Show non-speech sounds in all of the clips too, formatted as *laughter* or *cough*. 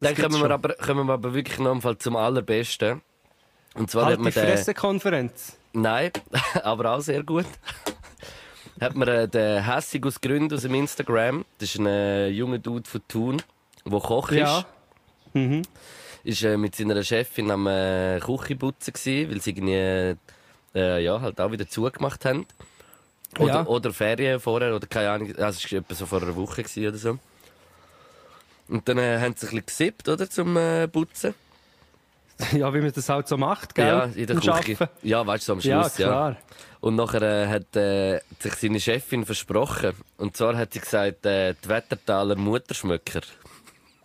Dann kommen wir, aber, kommen wir aber wirklich noch mal zum Allerbesten. Und zwar halt hat man die den... Pressekonferenz. Nein, *laughs* aber auch sehr gut. *laughs* hat man äh, den Hässig aus Gründen aus dem Instagram. Das ist ein äh, junger Dude von Thun, der Koch ist. Ja. Mhm. Ist äh, mit seiner Chefin am äh, Küche putzen gewesen, weil sie irgendwie äh, ja, halt auch wieder zugemacht haben. Oder, Ja. oder Ferien vorher, oder keine Ahnung. Also es war etwa so vor einer Woche gewesen oder so. Und dann äh, haben sie ein bisschen gesippt, oder, zum äh, Putzen. ja, wie man das halt so macht, gell? Ja, in der Im Küche. Arbeiten. Ja, weißt du, so am Ja, Schluss, ja. klar. Und nachher äh, hat äh, sich seine Chefin versprochen. Und zwar hat sie gesagt, äh, die Wettertaler Mutterschmöcker.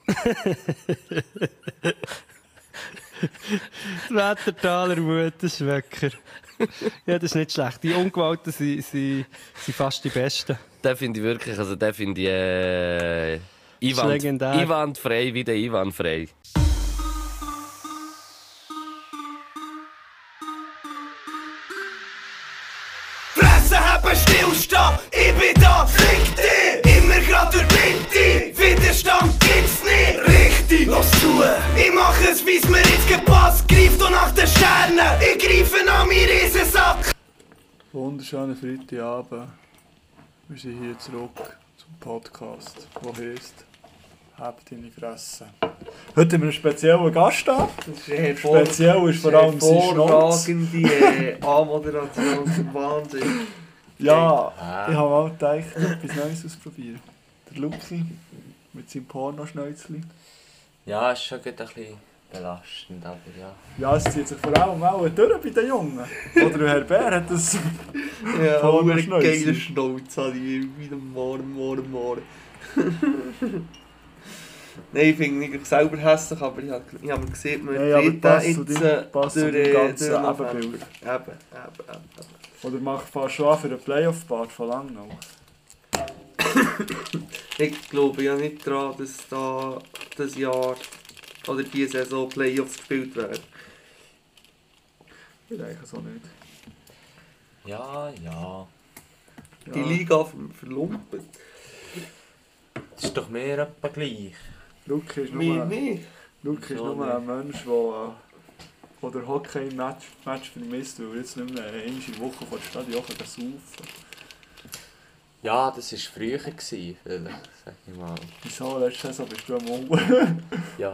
*laughs* Die Wettertaler Mutterschwöcker. ja, das ist nicht schlecht. Die Ungewalten sind, sind, sind fast die Besten. Den finde ich wirklich, also den finde ich äh, Einwand, legendär. einwandfrei wie der einwandfrei. Fresse haben, stillstehen, ich bin da, fick dich! Immer grad durch Winter, Widerstand gibt's nicht! Richtig, los zu! Ich mach es, wie's mir jetzt gepasst, greif doch nach den Sternen, ich greife an meinen Riesensack! Wunderschönen Freitagabend. Wir sind hier zurück zum Podcast, der heisst «Hab deine Fresse». Heute haben wir einen speziellen Gast da. Hervor- Speziell ist vor allem sein Schnauze. hervorragende äh, Anmoderation zum Wahnsinn. Ja, ich habe mal gedacht, etwas Neues ausprobieren. Der Luki mit seinem Pornoschnäuzli. Ja, ist schon ein bisschen belastend, aber ja. Ja, es zieht sich vor allem auch durch bei den Jungen. Oder Herr Bär hat das... *laughs* Ja, Porno eine Schnäuze. geile Schnauze habe ich wieder morgen, morgen, morgen. *laughs* Nein, ich finde nicht selber hässlich, aber ich habe, ich habe gesehen, man den zu jetzt äh, passt durch, ganzen durch. Ebenbild. Eben, eben, eben. Oder macht fast schon an für den Playoff-Part von Langnau. *coughs* Ich glaube ja nicht daran, dass da das Jahr oder diese Saison Playoffs gespielt werden. Ich denke so nicht. Ja, ja. Die Ja. Liga ver- verlumpen. Das ist doch mehr etwa gleich. Luki ist Mir nur... nicht. Luke ist nur ein Mensch, der äh, der Hockey-Match Match vermisst, weil er jetzt nicht mehr der Woche vor der Stadion kann saufen Ja, das war früher, gewesen, vielleicht, sag ich mal. Wieso? Letzte Saison bist du am Uhren. *laughs* Ja.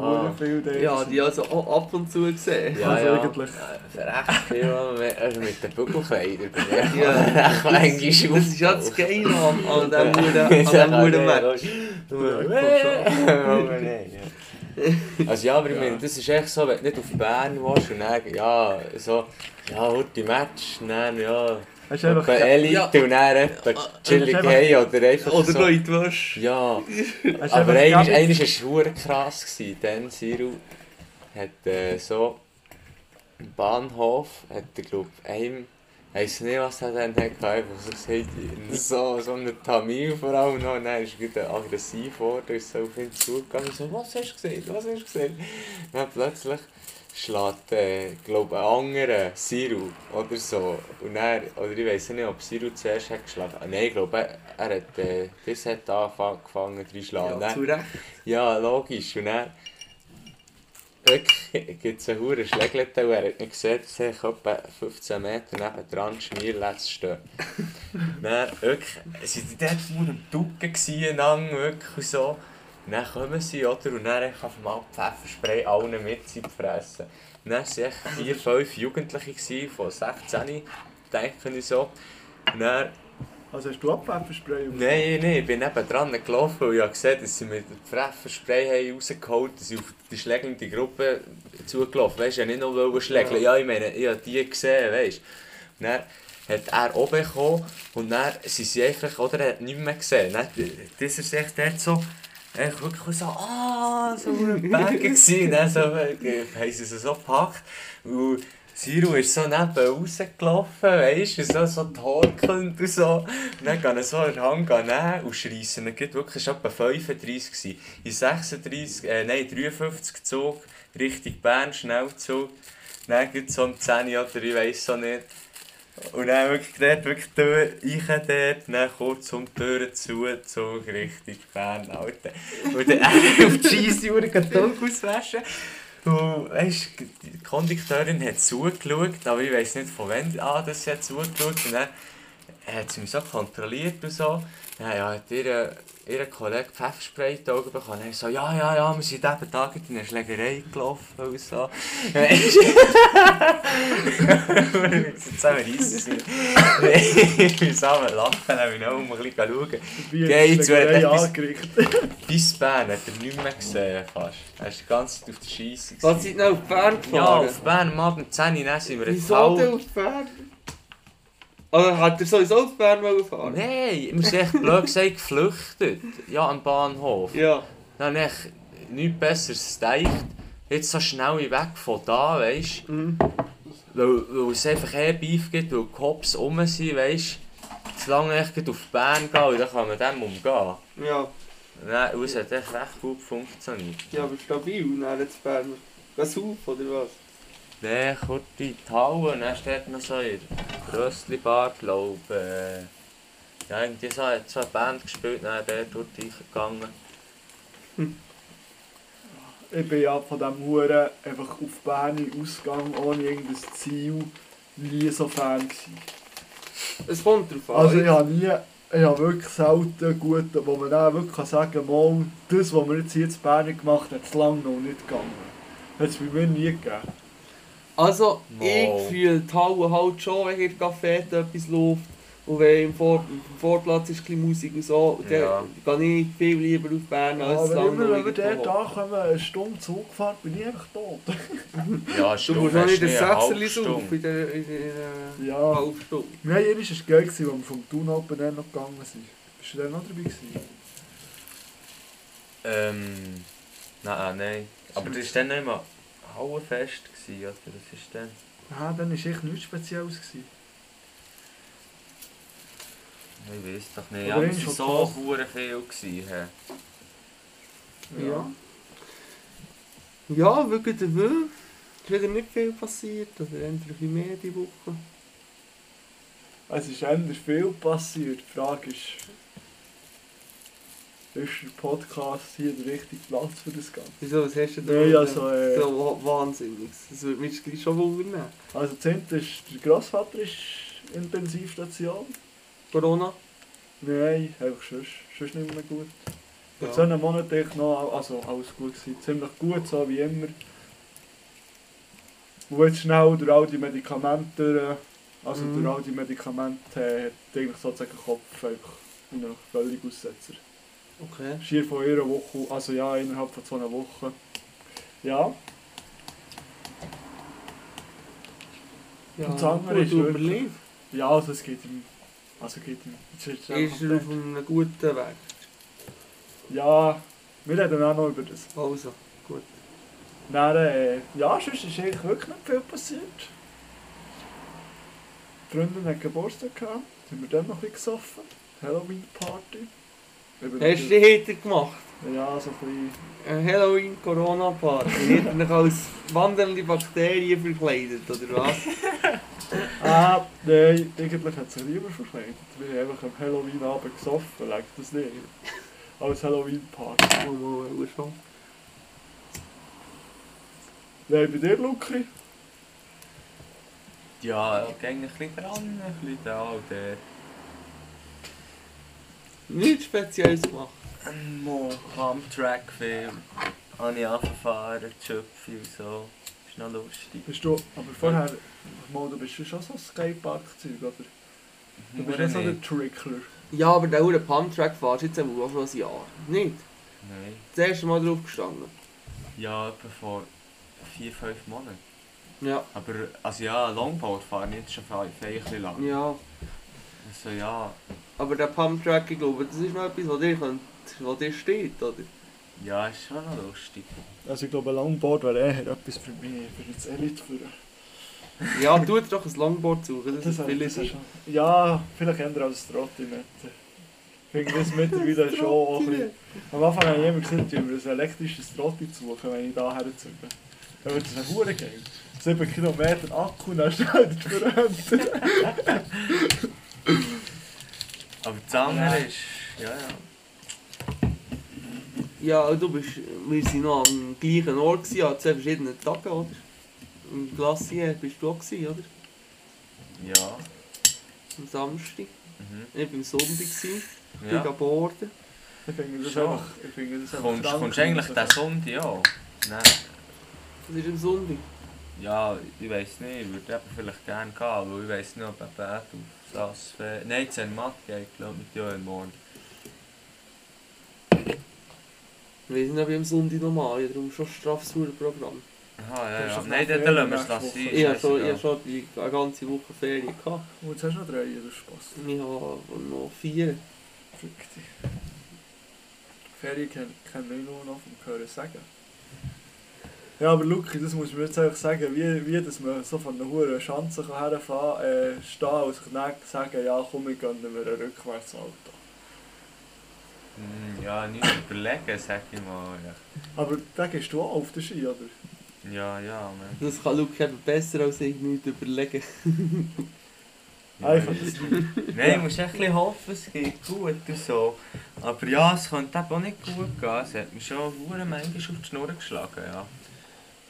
Ja, die also auch ab und zu gesehen. ja, also ja. eigentlich- Äh, Für echt viel mit, also mit den Bügelkleidern bin ich Ja, echt *laughs* manchmal Das ist ja das Geile an, an diesem Huren- *laughs* an diesem Match. Also ja, aber ich meine, das ist echt so, wenn du nicht auf Bern willst und dann, ja, so, ja, heute Match, dann, ja, Hast du Elite Ja. und dann etwa chillig hey oder einfach Oder so. noch in die Wäsche. Ja, du aber einmal war es verdammt krass. Gewesen. Dann Siru hat äh, so im Bahnhof, hat er glaub einem, weiss nicht was er dann hat, einfach so gesagt, so, einen Tamil vor allem noch, dann ist er aggressiv geworden, ist so auf ihn zugegangen, so, was hast du gesehen, was hast du gesehen? Dann plötzlich schlägt, äh, glaube ein anderer Siru oder so, und er, oder ich weiss nicht, ob Siru zuerst hat geschlagen, nein, ich glaube, er, er hat, äh, das hat angefangen zu schlagen. Ja, zu Recht. Ja, logisch. Und dann wirklich *laughs* gibt es einen hohen Schlägelten und er hat nicht gesehen, dass ich etwa 15 Meter neben dran Schmierletz stehe. *laughs* dann wirklich, sind die dort nur am Ducken gewesen, lang, wirklich und so. Und dann kommen sie, oder? Und dann einfach auf einmal Pfefferspray allen mit sie fressen. Und dann waren vier, fünf Jugendliche von 16, denke ich so. Und dann Also hast du auch Pfefferspray? Nein, nein, ich bin neben dran gelaufen und ich gesehen, dass sie dem Pfefferspray haben rausgeholt haben, dass sie auf die schlägende Gruppe zugelaufen Weißt du, ich nicht nur schlägeln. Ja, ich meine, ich habe die gesehen, weißt du. Dann hat er oben gekommen und dann sind sie einfach, oder er hat nichts mehr gesehen. Dann, das ist echt dort so, echt wirklich so, ah, so ein Berge gewesen. Dann so, haben sie sie so gepackt. Und Siru ist so neben rausgelaufen, weißt du, so, so torkelnd und so. Und dann gehen sie so an den Hang nehmen und schreissen ihn wirklich, es war etwa 35. Gewesen. In 36, äh, nein, 53 Zug Richtung Bern, Schnellzug. Dann gibt es so um 10 oder ich weiss so nicht. Und dann wirklich dort, wirklich Tür, ich dort, dann kurz um die Tür zu, Zug Richtung Bern, Alter. Und dann *laughs* auf die Scheissuhr die Augen auswaschen. Und weisst, die Kondukteurin hat zugeschaut, aber ich weiss nicht von wann an das sie hat zugeschaut. Und dann hat sie mich so kontrolliert und so. Ja, ja, hat ihr, ihr Kollege Pfefferspray in die Augen bekommen. Und er so, ja, ja, ja, wir sind eben Tag in eine Schlägerei gelaufen und so. Du? zusammen lachen, dann habe ich noch um ein bisschen schauen. Wie Geht's, Schlägerei wer hat etwas- angerichtet. Bis Bern hat er nicht mehr gesehen fast. Er ist die ganze Zeit auf der Scheisse. Was seid ihr noch auf Bern Ja, gefahren? auf Bern am Abend 10 Uhr, dann sind wir in Wieso denn Fall. auf Bern? Oder hat er sowieso auf Bern wollen fahren? Nein, wir sind echt blöd gesagt geflüchtet. Ja, am Bahnhof. Ja. Dann habe ich nichts Besseres gedacht. Jetzt so schnell weg von da, weißt du. Mhm. Weil, weil es einfach eh Beef gibt, weil die Cops rum sind, weißt du. Zu lange gleich auf Bern gehen und dann kann man dem umgehen. Ja. Nein, es hat echt recht gut funktioniert. Ja, aber stabil, dann jetzt Bern. Du auf, oder was? Nein, kurz in die Halle und dann steht noch so in der Röstli-Bar, glaube äh, Ja, irgendwie so, hat so eine Band gespielt, dann der dort reingegangen. Ich bin ja von diesem Huren einfach auf Bern ausgegangen, ohne irgendein Ziel, nie so Fan gewesen. Es kommt drauf an. Also ich habe nie, ich habe wirklich selten gut, wo man dann wirklich sagen kann, mal, das, was wir jetzt hier in Bern gemacht haben, hat es lange noch nicht gegangen. Hat es bei mir nie gegeben. Also, Mal. ich fühle die Halle halt schon, wenn in der Café etwas läuft. Und wenn im, Vor im Vorplatz ist ein Musik und so, Ja. dann gehe ich viel lieber auf Bern als Aber lang immer, wenn wir dort ankommen, eine Stunde Zug bin ich einfach tot. *laughs* Ja, Du musst noch nicht ein Sechserli Stunde. auf in der, in der Ja. halben Stunde. Nein, einmal war es geil, als wir vom Open Air noch gegangen sind. Bist du dann noch dabei gewesen? Ähm. Nein, nein. Aber das war dann nicht mehr Hauenfest, gewesen, oder? Das ist dann. Ja, dann war echt nichts Spezielles. Gewesen. Ich weiß doch nicht. Oder Aber es waren so hure viel. Gewesen? Ja. Ja, wirklich der Will. Es ist wieder nicht viel passiert, oder eher ein bisschen mehr die Woche. Es ist endlich viel passiert. Die Frage ist, ist der Podcast hier der richtige Platz für das Ganze? Wieso, was hast du da? Nein, also, äh, So wahnsinnig. Das würde mich schon wundern. Also das eine ist, der Grossvater ist Intensivstation. Corona? Nein, einfach sonst, sonst nicht mehr gut. Ja. Ja. So einen Monat echt noch, also alles gut gewesen. Ziemlich gut, so wie immer. Und jetzt schnell durch all die Medikamente, also Mhm. durch all die Medikamente, äh, hat eigentlich sozusagen den Kopf einfach völlig Aussetzer. Okay. Schier von einer Woche, also ja, innerhalb von zwei Wochen. Ja, Ja, Und das andere ist wirklich- überlebt. ja, also es geht ihm, also geht ihm, ist es Ist er auf einem guten Weg. Ja, wir reden auch noch über das. Also, gut. Dann, äh, ja, sonst ist eigentlich wirklich nicht viel passiert. Die Freundin hat Geburtstag gehabt, sind wir dann noch ein bisschen gesoffen. Halloween-Party. Eben Hast du die gemacht? Ja, so ein bisschen. Eine Halloween-Corona-Party. Hat er dich als wandelnde Bakterien verkleidet, oder was? *laughs* Ah, nein, eigentlich hat sich lieber verkleidet. Wir haben einfach am Halloween-Abend gesoffen, lag das nicht. Als Halloween-Party. Oh, oh, oh, schon. Nein, bei dir, Luki? Ja, ich gehe ein bisschen dran, ein bisschen da und der. Nichts Spezielles gemacht. Mo, Pump-Track-Film. Habe ich angefahren, Schöpfe und so. Ist noch lustig. Bist du, aber vorher, mal, du bist schon so ein Skatepark-Zeug, oder? Du bist nicht so der Trickler. Ja, aber der Uhr Pumptrack fährst du jetzt aber auch schon ein Jahr. Nicht? Nein. Das erste Mal drauf gestanden. Ja, etwa vor 4-5 Monaten. Ja. Aber, also ja, Longboard fahren jetzt schon ein bisschen lang. Ja. Also ja, Aber der Pumptrack, ich glaube, das ist noch etwas, was dir, könnt, was dir steht, oder? ja, ist schon noch lustig. Also ich glaube, ein Longboard wäre eher etwas für mich, für das Elite. Für Ja, tu dir doch ein Longboard suchen, das, das, ist das, viel das ist. schon. Ja, vielleicht eher als Trottinette. Ich finde das mittlerweile schon auch ein bisschen... Am Anfang habe ich immer gesagt, ich über ein elektrisches Trotti zu suchen, wenn ich da herzüge. Aber das ist ein hure geil. 7 Kilometer Akku, dann stellt es für Aber das andere ist. Ja, ja. Ja, du bist, wir waren noch am gleichen Ort, gewesen, an zwei verschiedenen Tagen, oder? Im Glacier bist du auch, gewesen, oder? Ja. Am Samstag. Mhm. Ich war am Sonntag, gewesen, bin ja. am Borden. Ich finde das einfach... Ich finde das einfach Kommst, kommst du eigentlich den Sonntag auch? Nein. Das ist am Sonntag. Ja, ich weiß nicht, ich würde vielleicht gerne gehen, weil ich weiß nicht, ob er Bett auf das... Fe- Nein, Zen Matt geht, glaube mit Joel morgen. Ich weiß nicht, ob ich am Sonntag noch mal, ich habe darum schon ein straffes Programm. Aha, ja, ja. Nein, dann Ferien lassen wir es lassen. Ich habe schon, ich schon die, eine ganze Woche Ferien gehabt. Und jetzt hast du noch drei, das ist Spaß. Ich habe noch vier. Verrückt. Ferien kennen kenn ich nur noch vom Hören sagen. Ja, aber Luki, das muss man jetzt einfach sagen, wie, wie dass man so von einer hohen Schanze herfahren kann, äh, stehen und sich dann sagen, ja komm, wir gönnen mir ein Rückwärtsauto. Hm, Ja, nicht überlegen, sag ich mal. Ja, Aber da gehst du auch auf den Ski, oder? ja, ja man. Das kann Luke eben besser als ich nicht überlegen. Einfach das nicht. Nein, du musst echt ein bisschen hoffen, es geht gut und so. Aber ja, es könnte eben auch nicht gut gehen. Es hat mich schon manchmal auf die Schnur geschlagen, ja.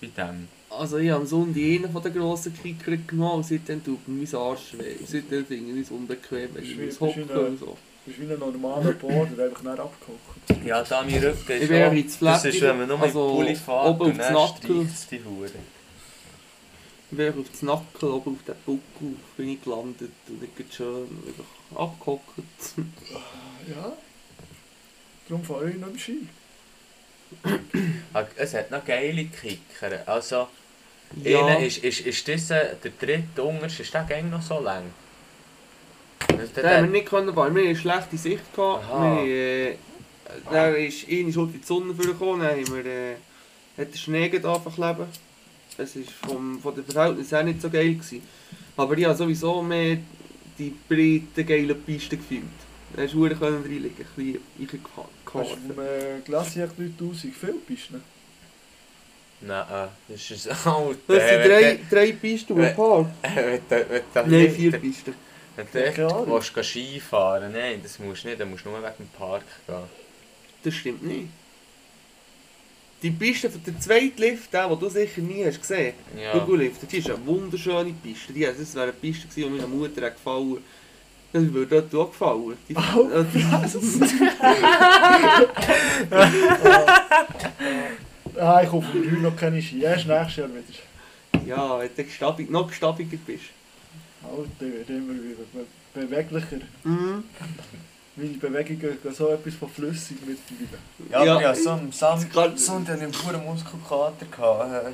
Bei dem. Also ich habe am Sonntag einen von den grossen Kicker genommen und seitdem tut mir mein Arsch weh. Seitdem finde ich es unbequem, wenn ich muss hocken und so. Du bist wie ein normaler Boarder, einfach nicht abgekocht. Ja, da mein Rücken ist Ich wäre auch- ins Das ist, Flattige, wenn man nur also mit Pulli fährt oben und aufs dann Nackel. streicht die Hure. Ich bin auf den Nackel, oben auf den Buckel bin ich gelandet und ich schön einfach abgehockt. Ja. Darum fahre ich nicht im Ski. *clears throat* Ah, Es hat noch geile Kicker. Also, Ja, ist, ist, ist dieser, der dritte unterste, ist der gang noch so lang? Das- den haben wir nicht können fahren. Wir eine schlechte Sicht. Gehabt. Aha. äh, dann ist eine Schuld in die Sonne vorgekommen, dann haben wir, äh, hat der Schnee angefangen Es war von den Verhältnissen her nicht so geil. Gewesen. Aber ich habe sowieso mehr die breite, geile Piste gefühlt. Da verdammt können reinlegen, ein bisschen Hast du vom äh, Glacier 3000 viel Pisten? Nein, äh, das ist *laughs* ein Alter. Das sind drei, drei Pisten *laughs* du, wenn du Nein, vier Pisten. Wenn du Ahnung. willst, gehen Skifahren nein, das musst du nicht, dann musst du nur wegen dem Park gehen. Das stimmt nicht. Die Piste von der zweiten Lift, der, den du sicher nie hast gesehen Ja. Google Lift, das ist eine wunderschöne Piste. Die, das wäre eine Piste gewesen, die meiner Mutter hat gefallen Das würde auch gefallen. Die, *laughs* Oh, *laughs* äh, Ah, ich hoffe, haben noch keine Ski. Erst nächstes Jahr wieder. ja, wenn du gestabig, noch gestabiger bist. Alter, wird immer wieder be- beweglicher. Mhm. Meine Bewegungen gehen so etwas von flüssig mittlerweile. Ja, Ja, aber ja, so am Sam Sonntag hatte ich einen pure Muskelkater. gehabt,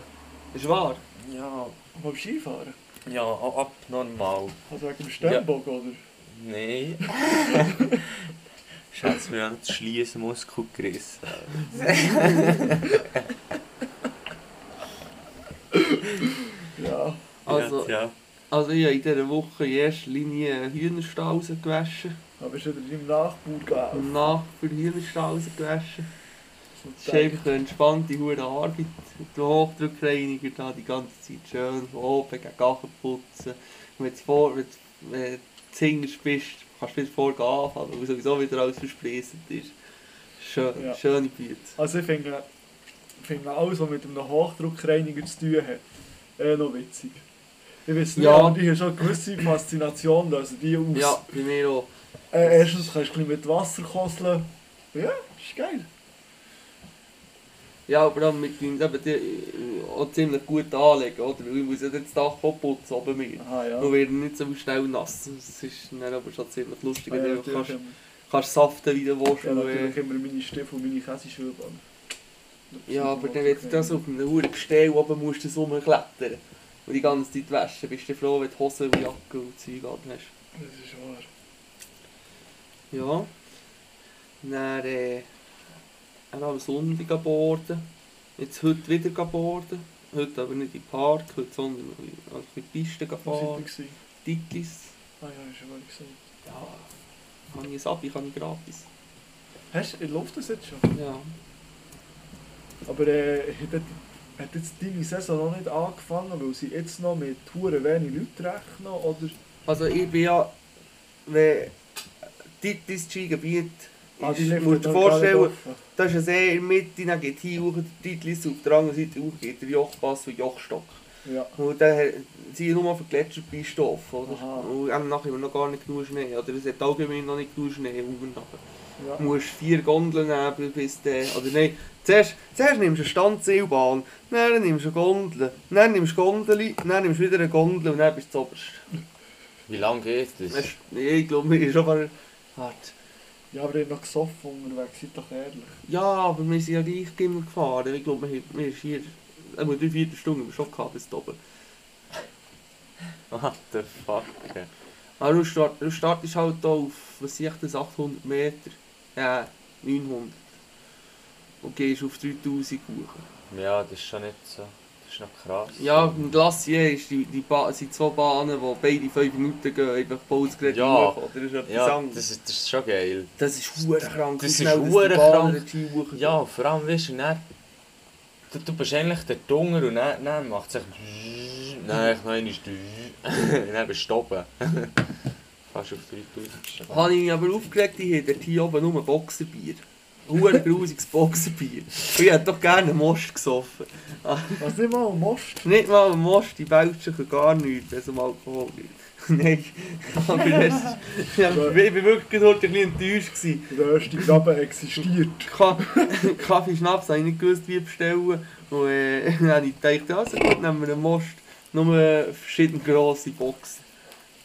Ist wahr? äh. Ja, Beim Skifahren? ja, abnormal. Also wegen dem Sternbock, oder? Nein. *laughs* Schatz, mir an den Schliessmuskel gerissen. Ja. Also, ja. also ich habe in dieser Woche in erster Linie einen Hühnerstall rausgewaschen. Aber bist du wieder in deinem Nachbau gegangen? Und nach für den Hühnerstall rausgewaschen. Es ist einfach eine entspannte hure Arbeit. Der Hochdruckreiniger da die ganze Zeit schön von oben gegen Gachen putzen. Und wenn du vor, wenn wenn du zuhinterst bist, kannst du wieder vorgehen anfangen, weil sowieso wieder alles versprießt ist. Schön, Ja. Schöne Büte. Also ich finde, finde alles, was mit einem Hochdruckreiniger zu tun hat, eh noch witzig. Ich weiß nicht, Ja. aber die haben schon eine gewisse Faszination, also die aus. Ja, bei mir auch. Äh, erstens kannst du ein bisschen mit Wasser koseln. Ja, ist geil. Ja, aber dann mit meinem eben die, äh, auch ziemlich gut anlegen, oder? Weil ich muss ja das Dach auch putzen oben mir. Aha, ja. Nur wird nicht so schnell nass. Das ist dann aber schon ziemlich lustig, Ah, ja, du kannst, kannst saften wie du willst. ja, natürlich immer meine Stiefel und meine Käseschuhe an. Ja, aber dann, wenn du das auf einem hohen Gestell oben musst, du rumklettern und die ganze Zeit waschen, bist du froh, wenn du Hosen und Jacke und Zeug an hast. Das ist wahr. Ja. Dann, äh, dann am Sonntag am Borden. Jetzt heute wieder gehen borden. Heute aber nicht im Park, heute, sondern auf die Piste gehen Wo seid ihr fahren. gewesen? Titlis. Ah ja, ist schon mal gesagt. Ja, habe ich ein Abi, kann ich gratis. Hast du, läuft das jetzt schon? Ja. Aber äh, *laughs* hat jetzt deine Saison noch nicht angefangen, weil sie jetzt noch mit hure wenig Leuten rechnen? Oder? Also ich bin ja, wenn dein Skigebiet Ah, ist, liegt musst du dir vorstellen, offen. da ist ein See in der Mitte, dann geht hier hoch, der Titlis auf der anderen Seite hoch geht der Jochpass und Jochstock. Ja. Und dann sind nur auf den Gletscherbeistoffe, oder? Aha. Und dann nachher haben wir noch gar nicht genug Schnee, oder es hat allgemein noch nicht genug Schnee oben. Ja. Du musst vier Gondeln nehmen, bis der, oder nein, zuerst, zuerst nimmst du eine Standseilbahn, dann nimmst du eine Gondel, dann nimmst du Gondel, dann nimmst du wieder eine Gondel und dann bist du zuoberst. Wie lange geht das? Ich glaube, mir ist schon mal hart. Ja, aber ihr habt noch gesoffen unterwegs, seid doch ehrlich. Ja, aber wir sind ja gleich immer gefahren. Ich glaube, wir, haben- wir sind hier, einmal drei, vier Stunden schon gehabt bis oben. *laughs* What the fuck? Aber du, start, du startest halt hier auf, was sehe ich das, 800 Meter? Ja, 900. Und gehst auf 3000 hoch. Ja, das ist schon nicht so. Das ist noch krass. Ja, im Glacier ist die, die ba sind zwei Bahnen, die beide 5 Minuten gehen, einfach Bolzgerät Ja. hoch. Oder? Das ist etwas Ja, anderes. das ist, das ist schon geil. Das ist hure krank. Das wie ist hure krank. Ja, vor allem weißt du, dann, du, du bist eigentlich der Dunger und dann, dann macht es *laughs* sich. Nein, nein, ist *laughs* du. Dann bist du oben. *laughs* Fast auf 3000. Habe ich mich aber aufgeregt, ich habe hier oben nur Boxerbier. Hure grusiges Boxerbier. Ich hätte doch gerne einen Most gesoffen. Was nicht mal ein Most? Nicht mal einen Most, die Belgischen können gar nichts, wenn es um Alkohol geht. *laughs* Nein, aber *laughs* das ist, ich war wirklich heute ein bisschen enttäuscht. Gewesen. Der erste Graben existiert. Ka- *laughs* Kaffee Schnaps habe ich nicht gewusst, wie bestellen. Und äh, dann habe ich gedacht, also gut, nehmen wir einen Most. Nur verschiedene grosse Boxen.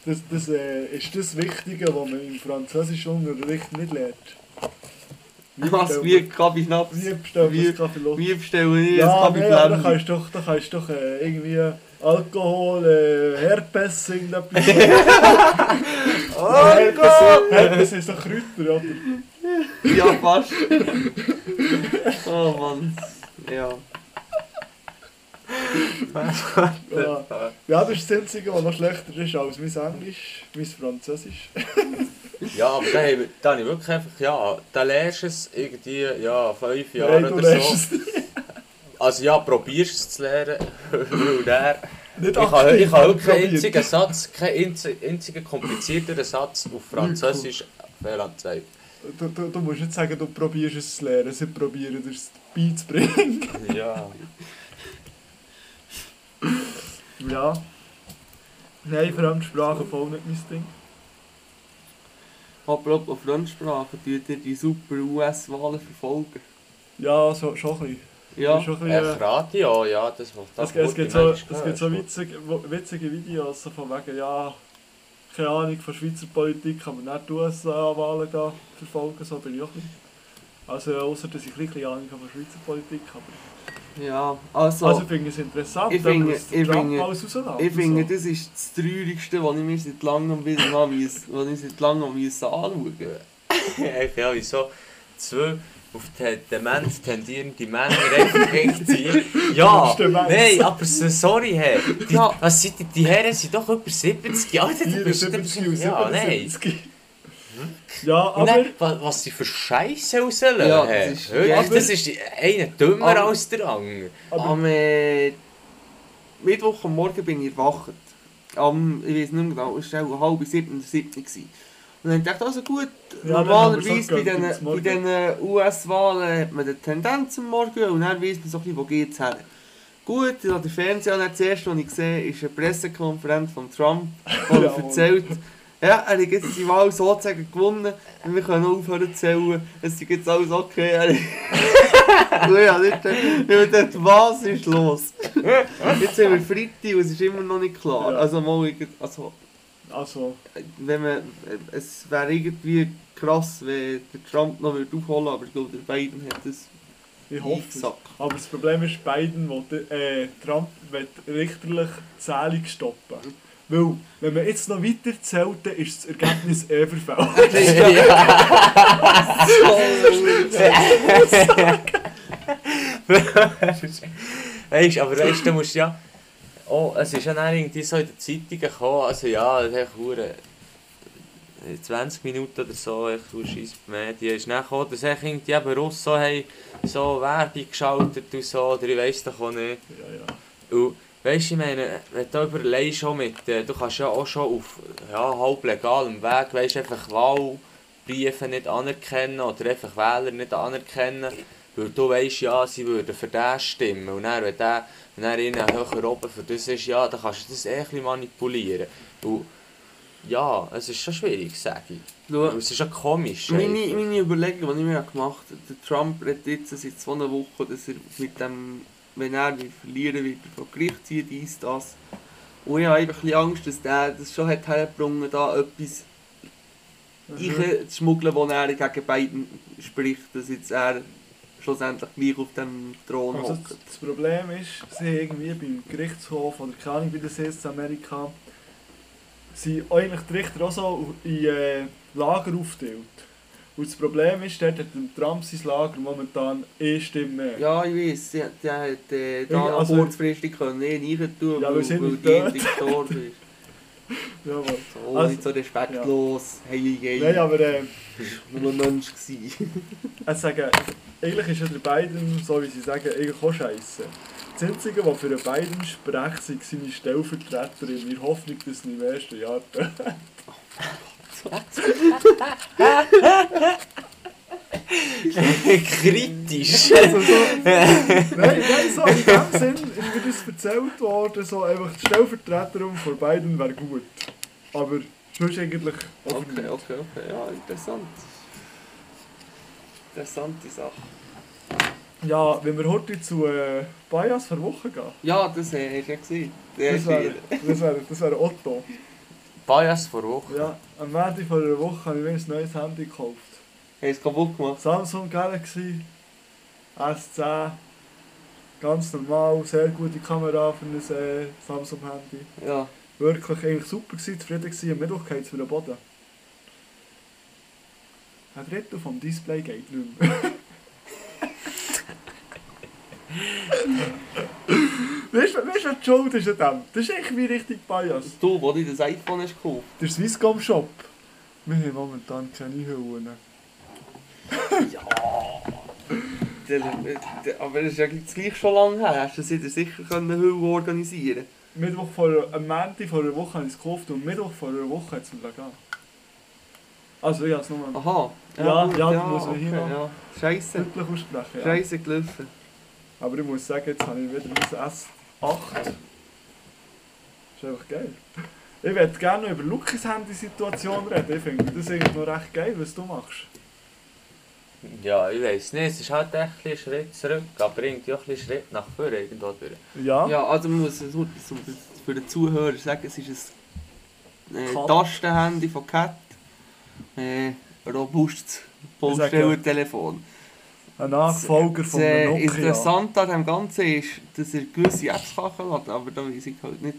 Das, das äh, ist das Wichtige, was man im französischen Unterricht nicht lernt. Was, wie Kaffee Schnaps? Wie Wie- das Kaffee los? Wie bestelle ich Ja, nee, Kaffee aber da kannst du doch, da kannst du doch äh, irgendwie Alkohol, äh, Herpes, irgendetwas. *laughs* Herpes, Herpes ist doch Kräuter, oder? Ja, fast. oh Mann. Ja. Ja. *laughs* ja, das ist das Einzige, was noch schlechter ist als mein Englisch, mein Französisch. *laughs* Ja, aber da habe ich, da habe ich wirklich einfach, ja, da lernst du es irgendwie, ja, fünf Jahre Nein, oder so. Also ja, probierst es zu lernen. *laughs* Weil der, Nicht ich habe ich habe keinen einzigen Satz, keinen einzi- einzigen komplizierteren Satz auf Französisch fehlanzeigt. Du, du, du musst nicht sagen, du probierst es zu lernen, sie probieren es beizubringen. Ja. Ja. Nein, Fremdsprache voll nicht mein Ding. Apropos Fremdsprache, tut ihr die super US-Wahlen verfolgen? Ja, so, schon ein bisschen. Ja. Schon ein bisschen, äh, Radio, ja, das macht Es, es, gibt so, es gibt so witzige, witzige Videos so von wegen, ja, keine Ahnung von Schweizer Politik, kann man nicht die USA-Wahlen verfolgen, so bin ich auch bisschen. Also außer dass ich ein bisschen Ahnung habe von Schweizer Politik habe. Ja, also, Also finde ich es interessant, Ich finde- das ich Trump finde- alles rauslässt. ich finde, so. das ist das Traurigste, was ich mir seit langem wieder mal *laughs* müssen- was ich seit langem anschauen ja, *laughs* wieso zwei auf die Demenz tendierende Männer einfach irgendwie. *laughs* Ja, nein, aber so, sorry, hey. Die, Ja. was sind die, die Herren sind doch über 70 Jahre. alt. Du bist- 74 und Ja, nein. 77. Ja, aber... dann, wa- was sie für Scheiße rauslösen. Ja, das ist- ja, das ist einer dümmer aber- als der andere. aber Am äh, Mittwoch am Morgen bin ich erwacht. Am, ich weiß nicht mehr genau, es war auch halb sieben oder. Und dann dachte ich, also gut, Ja, normalerweise bei diesen, bei diesen US-Wahlen hat man eine Tendenz am Morgen und dann weiss man so ein bisschen, wo geht es hin. Gut, ich habe den Fernseher zuerst, was ich sehe, ist eine Pressekonferenz von Trump, wo *laughs* er Ja, Mann. erzählt, ja, er hat jetzt die Wahl sozusagen gewonnen und wir können aufhören zu zählen, es ist jetzt alles okay. Er- *laughs* ja, nicht, was ist los? Jetzt sind wir Freitag und es ist immer noch nicht klar. Also, mal, also, also, wenn man, es wäre irgendwie krass, wenn der Trump noch aufholen würde, aber ich glaube, der Biden hat das ich hoffe es. Aber das Problem ist, Biden will, äh, Trump will richterlich die Zählung stoppen. Weil, wenn man jetzt noch weiter zählt, dann ist das Ergebnis eh verfällt. *laughs* Weißt aber weißt, du musst ja. Oh, es ist ja dann irgendwie so in den Zeitungen gekommen, also ja, das ist hure. in 20 Minuten oder so, ich tue Scheiss die Medien, ist dann gekommen, dass ich irgendwie eben Russen so, haben, so Werbung geschaltet und so, oder ich weiss doch auch nicht. Ja, ja. Und weißt du, ich meine, wenn du überlegst, schon mit, äh, du kannst ja auch schon auf ja, halb legalem Weg, weißt, einfach Wahlbriefe nicht anerkennen oder einfach Wähler nicht anerkennen, weil du weißt, ja, sie würden für den stimmen. Und dann, wenn der wenn er ihnen höher oben für das ist, ja, dann kannst du das eh ein manipulieren. Und ja, es ist schon schwierig, sage ich. Schau, es ist schon komisch. Meine, einfach. meine Überlegung, die ich mir gemacht habe, der Trump redet jetzt seit zwei Wochen, dass er mit dem, wenn er wird verlieren wird, er vor Gericht ziehen, dies, das. Und ich habe einfach ein bisschen Angst, dass der das schon hat hergebracht, da etwas Mhm. zu schmuggeln, wo er gegen Biden spricht, dass jetzt er schlussendlich gleich auf dem Thron Also hockt. das, Problem ist, sie irgendwie beim Gerichtshof oder keine Ahnung wie das heißt in Amerika, sind eigentlich die Richter auch so in äh, Lager aufgeteilt. Und das Problem ist, dort hat Trump sein Lager momentan eh Stimme. Ja, ich weiß, der hat äh, da Ja, also- kurzfristig können eh nicht tun, Ja, weil, wir weil nicht die dort. gestorben *laughs* ist. Jawohl. So, Also- nicht so respektlos, heilige Nein, aber äh, nur ein Mensch gewesen. ich sage, eigentlich ist ja der Biden, so wie sie sagen, eigentlich auch scheiße. Das Einzige, was für den Biden spricht, sind seine Stellvertreterin, in der Hoffnung, dass ihn im ersten Jahr *laughs* Kritisch. *laughs* Also so, nein, nein, so in dem Sinn, wie das erzählt worden, so einfach die Stellvertreterin von Biden wäre gut. Aber sonst eigentlich Okay, okay, okay, ja, interessant. Interessante Sache. Ja, wenn wir heute zu äh, Bias vor Woche gehen, Ja, das hast du ja gesehen. Das wäre wär, das wär Otto. Bias vor Woche. Ja, am Montag vor einer Woche habe ich mir ein neues Handy gekauft. Hast du es kaputt gemacht? Samsung Galaxy S10. Ganz normal, sehr gute Kamera für ein äh, Samsung-Handy. Ja. Wirklich eigentlich super gewesen, zufrieden gewesen. Am Mittwoch geht es wieder Boden. Ein Drittel vom Display geht nicht mehr. *laughs* weißt du, weißt du, was die Schuld ist an dem? Das ist echt wie richtig Bias. Du, wo du das iPhone hast gekauft Der Swisscom Shop. Wir haben momentan keine Hüllen. der, der, Aber das ist ja gleich schon lange her. Hast du dir sicher können Hülle organisieren Mittwoch vor, am Montag vor einer Woche habe ich es gekauft und Mittwoch vor einer Woche hat es mir gegeben. Also habe es nur Aha. Ja, gut, ja, du musst mir hier noch- Ja. Scheiße. wirklich aussprechen. Ja. Scheiße gelaufen. Aber ich muss sagen, jetzt habe ich wieder mein S8. Das ist einfach geil. Ich würde gerne noch über Lukis Handy-Situation reden. Ich finde das eigentlich noch recht geil, was du machst. Ja, ich weiß nicht, es ist halt echt ein bisschen Schritt zurück, aber irgendwie auch ein bisschen Schritt nach vorne irgendwo durch. Ja? Ja, also man muss für den Zuhörer sagen, es ist ein äh. Tastenhandy von Cat. Äh, robustes Vollstellertelefon. Ein Nachfolger Das von einem Nokia. Interessante an dem Ganzen ist, dass er gewisse Apps kann laden aber da weiß ich halt nicht.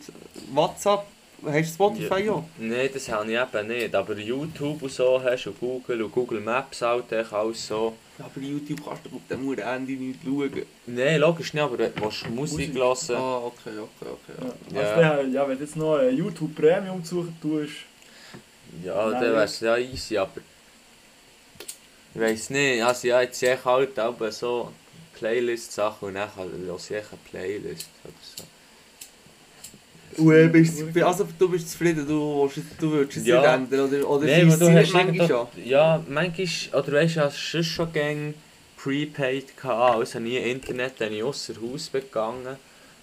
WhatsApp, hast du Spotify ja? Nein, das habe ich eben nicht, aber YouTube und so hast du und Google und Google Maps halt alles so. Ja, aber YouTube kannst du auf dem Handy nicht schauen. Nein, logisch nicht, aber du Musik Musik. hören Ah, okay, okay, okay. Ja. Ja. Also, der- ja, wenn du jetzt noch ein YouTube Premium suchen tust, Ja, dann wäre es ja easy, aber. Ich weiß nicht, also ja, jetzt sehe ich halt aber so Playlist-Sachen und dann höre ich eine Playlist oder so. Äh, bist, du- also du bist zufrieden, du, willst du würdest es Ja. nicht ändern, oder, oder Nein, du hast manchmal an? Ja, manchmal, oder weißt du, hatte sonst schon gäng Prepaid, gehabt, also nie Internet, dann bin ich ausser Haus gegangen.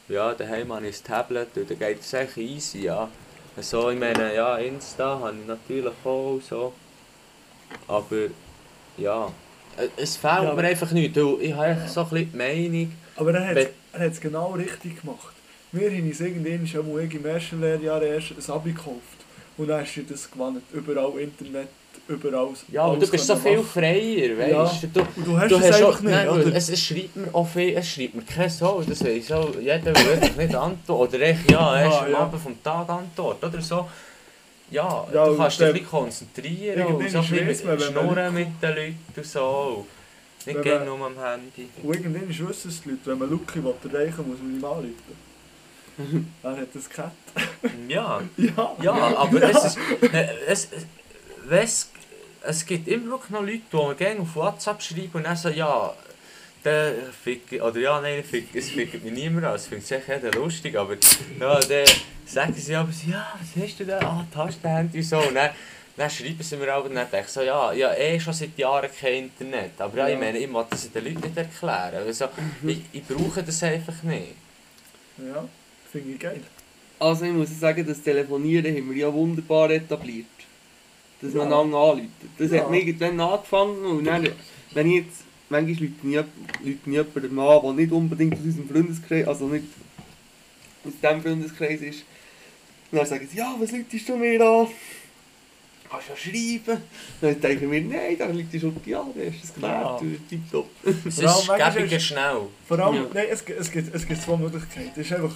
Ja, daheim habe ich ein Tablet und dann geht es echt easy, ja. Also, ich meine, ja, Insta habe ich natürlich auch so. Aber, ja, es fehlt Ja, mir einfach nicht, ich habe echt so ein bisschen die Meinung, Aber er hat es genau richtig gemacht. Wir haben uns irgendwann schon mal im ersten Lehrjahr erst ein Abi gekauft. Und dann hast du das gewonnen. Überall Internet, überall. ja, aber du bist so viel machen. freier, weißt Ja. du. Und du hast Du es hast einfach auch, nicht. nein, es, es schreibt mir auch viel, es schreibt mir kein Soul, das weiss auch jeder, der nicht antwortet. Oder echt, ja, *laughs* erst Ah, am ja. Abend vom Tag antwortet oder so. Ja, Ja, du kannst dich ein bisschen konzentrieren und so ein bisschen schnurren mit den Leuten und so. Nicht gerne nur am Handy. Und irgendwann wissen es die Leute, wenn man Lucky erreichen will, muss man ihm anrufen. *laughs* er hat das gehabt. Ja, *laughs* Ja. ja, aber es ist... äh, Es, weiss, es gibt immer noch Leute, die mir gerne auf WhatsApp schreiben und dann so, ja, der fick, oder ja, nein, fick, es fickt mich niemand an, es findet sich jeder lustig, aber ja, dann sagen sie aber so, ja, was hast du da, ah, Tastenhandy und so, und dann, dann schreiben sie mir auch und dann denke ich so, ja, ja, eh schon seit Jahren kein Internet, aber ja, ich meine, ich muss das den Leuten nicht erklären, also, ich, ich brauche das einfach nicht. Ja, finde ich geil. Also ich muss sagen, das Telefonieren haben wir ja wunderbar etabliert. Dass man Ja. einander anruft. Das Ja. hat mir irgendwann angefangen und dann, wenn ich jetzt, manchmal Leute nie, Leute nie jemanden an, der nicht unbedingt aus unserem Freundeskreis, also nicht aus diesem Freundeskreis ist, und dann sagen sie, ja, was läutest du mir an? Kannst du ja schreiben? Dann denke ich mir, nein, dann liegt die schon, ja, dann hast du es Ja. tipptopp. *laughs* Es ist gäbiger ist- schnell. Vor allem, Ja. nein, es, gibt- es, gibt, es gibt zwei Möglichkeiten. Es ist einfach,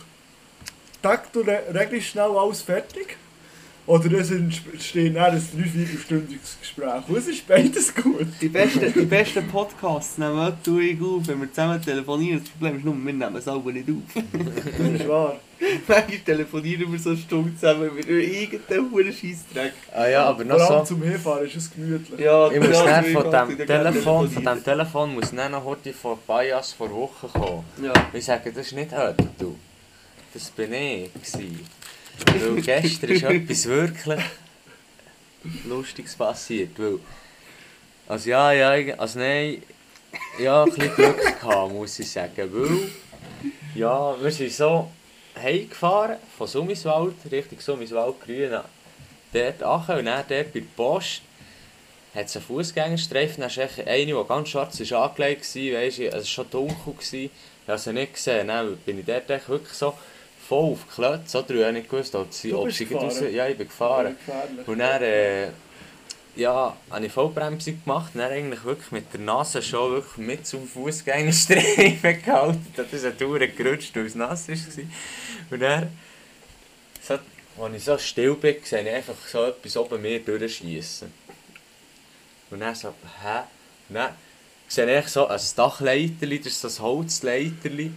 Tag, du re- regelst schnell alles fertig. Oder es entsteht dann ein dreiviertelstündiges Gespräch. Und es ist beides gut. Die besten, die besten Podcasts nehmen wir du ich auf, wenn wir zusammen telefonieren. Das Problem ist nur, wir nehmen es selber nicht auf. Das ist wahr. Manchmal telefonieren wir so eine Stunde zusammen mit irgendeinem hohen Scheissdreck. Ah ja, aber noch Vor allem so... zum Hinfahren ist es gemütlich. Ja, Ich muss ich von dem gerne Telefon, von telefonieren. dem Telefon muss dann noch heute von Bias vor Wochen kommen. Ja. Ich sage, das ist nicht heute, du. Das bin ich. Gewesen. Weil gestern ist etwas wirklich Lustiges passiert. Weil, also ja, ja, also nein, ja, ein bisschen Glück gehabt, muss ich sagen. Weil, ja, wir sind so heimgefahren von Summiswald, Richtung Summiswald, Grün, dort angekommen und dann dort bei der Post hat es einen Fußgängerstreifen, dann echt eine, die ganz schwarz ist angelegt war, weisst du, es war schon dunkel, gewesen. ich habe sie nicht gesehen, dann bin ich dort wirklich so voll auf die Klötze, oder? Ich habe nicht gewusst, ob sie, ob sie raus... Ja, ich bin gefahren. Gefährlich. Und dann, äh, ja, habe ich Vollbremsung gemacht und dann eigentlich wirklich mit der Nase schon wirklich mit zum Fußgängerstreifen *laughs* gehalten. Das ist eine Tour gerutscht, weil es nass war. Und dann, so, als ich so still bin, sehe ich einfach so etwas oben mir durchschiessen. Und dann so, hä? Und dann sehe ich so ein Dachleiterli, das ist so ein Holzleiterli.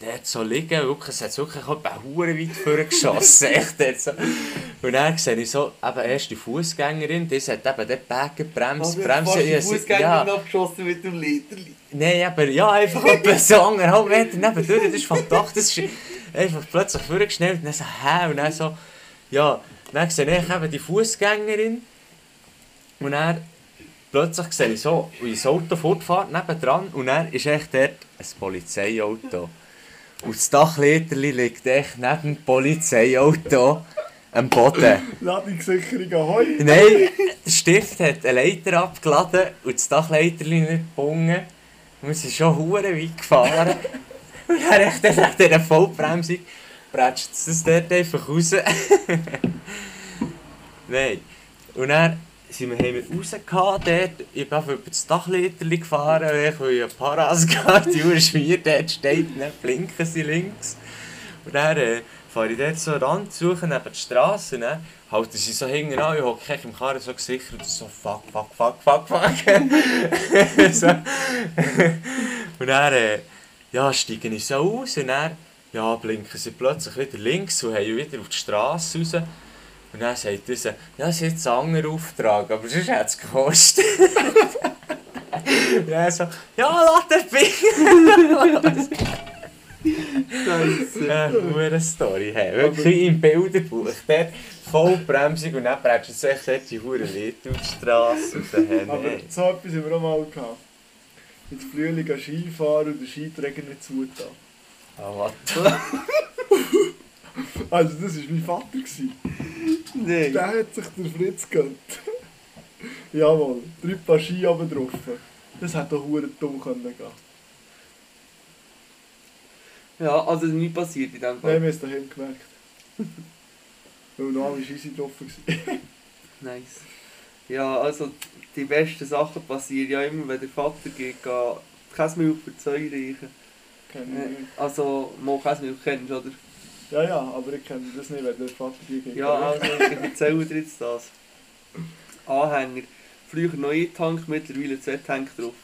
Der hat so liegen, wirklich, es hat wirklich etwa hure weit vorgeschossen. *laughs* Echt dort so. Und dann sehe ich so, eben erst die Fußgängerin, die hat eben dort Backen, Bremse, Bremse. die Ja, sie- Fußgängerin ja, abgeschossen mit dem Lederli. Nein, aber ja, einfach etwa so anderthalb Meter nebendurch, das ist vom Dach, das ist einfach plötzlich vorgeschnellt und dann so, hä, und dann so, ja, dann sehe ich eben die Fußgängerin und dann plötzlich sehe ich so, wie das Auto fortfährt nebendran und dann ist echt dort ein Polizeiauto. Und das Dachleiterli liegt echt neben dem Polizeiauto am Boden. Ladungssicherung ahoi. Nein, der Stift hat eine Leiter abgeladen und das Dachleiterli nicht gebunden. Und wir sind schon hure weit gefahren. *laughs* Und dann echt nach dieser Vollbremsung prätscht es das dort einfach raus. *laughs* Nein. Und dann sind wir, haben rausgehauen dort. Ich bin einfach über das Dachleiterli gefahren, weil ich ja Paras *laughs* gehabt. Die dort steht, dann blinken sie links. Und dann äh, fahre ich dort so einen Rand suchen, neben der Straße. Ne? Halten sie so hinten an, ich hocke im Karren so gesichert und so fuck, fuck, fuck, fuck, fuck. *laughs* so. und dann äh, ja, steigen ich so aus und dann ja, blinken sie plötzlich wieder links und haben wieder auf die Straße raus. Und dann sagt er so, ja, das ist jetzt ein anderer Auftrag, aber sonst hat es gekostet. *laughs* und dann so, ja, lass den Finger. Scheiße. Eine Story. Hey. Wirklich im Bilderbuch. Dort Vollbremsung und dann bremst du echt dort die Hure Leute auf die Straße. Hey, Aber so etwas haben wir auch mal gehabt. Mit Frühling an Skifahren und der Skiträger nicht zugetan. Ah, was? *laughs* Also das war mein Vater. Nein. Der hat sich der Fritz gönnt. *laughs* Jawohl, drei Paar Ski oben drauf. Das hätte doch hure dumm können gehen. Ja, also nichts passiert in dem Nein, Fall. wir haben es daheim gemerkt. *laughs* Weil noch alle Scheiße drauf waren. *laughs* Nice. Ja, also die besten Sachen passieren ja immer, wenn der Vater geht, geht Käsemilch für zwei reichen. Kenn ich Äh, nicht. Also, mal Käsemilch kennst du, oder? Ja, ja, aber ich kenne das nicht, wenn der Vater die geht. Ja, also ich erzähle dir jetzt das. Anhänger. Früher noch ein Tank, mittlerweile zwei Tank drauf.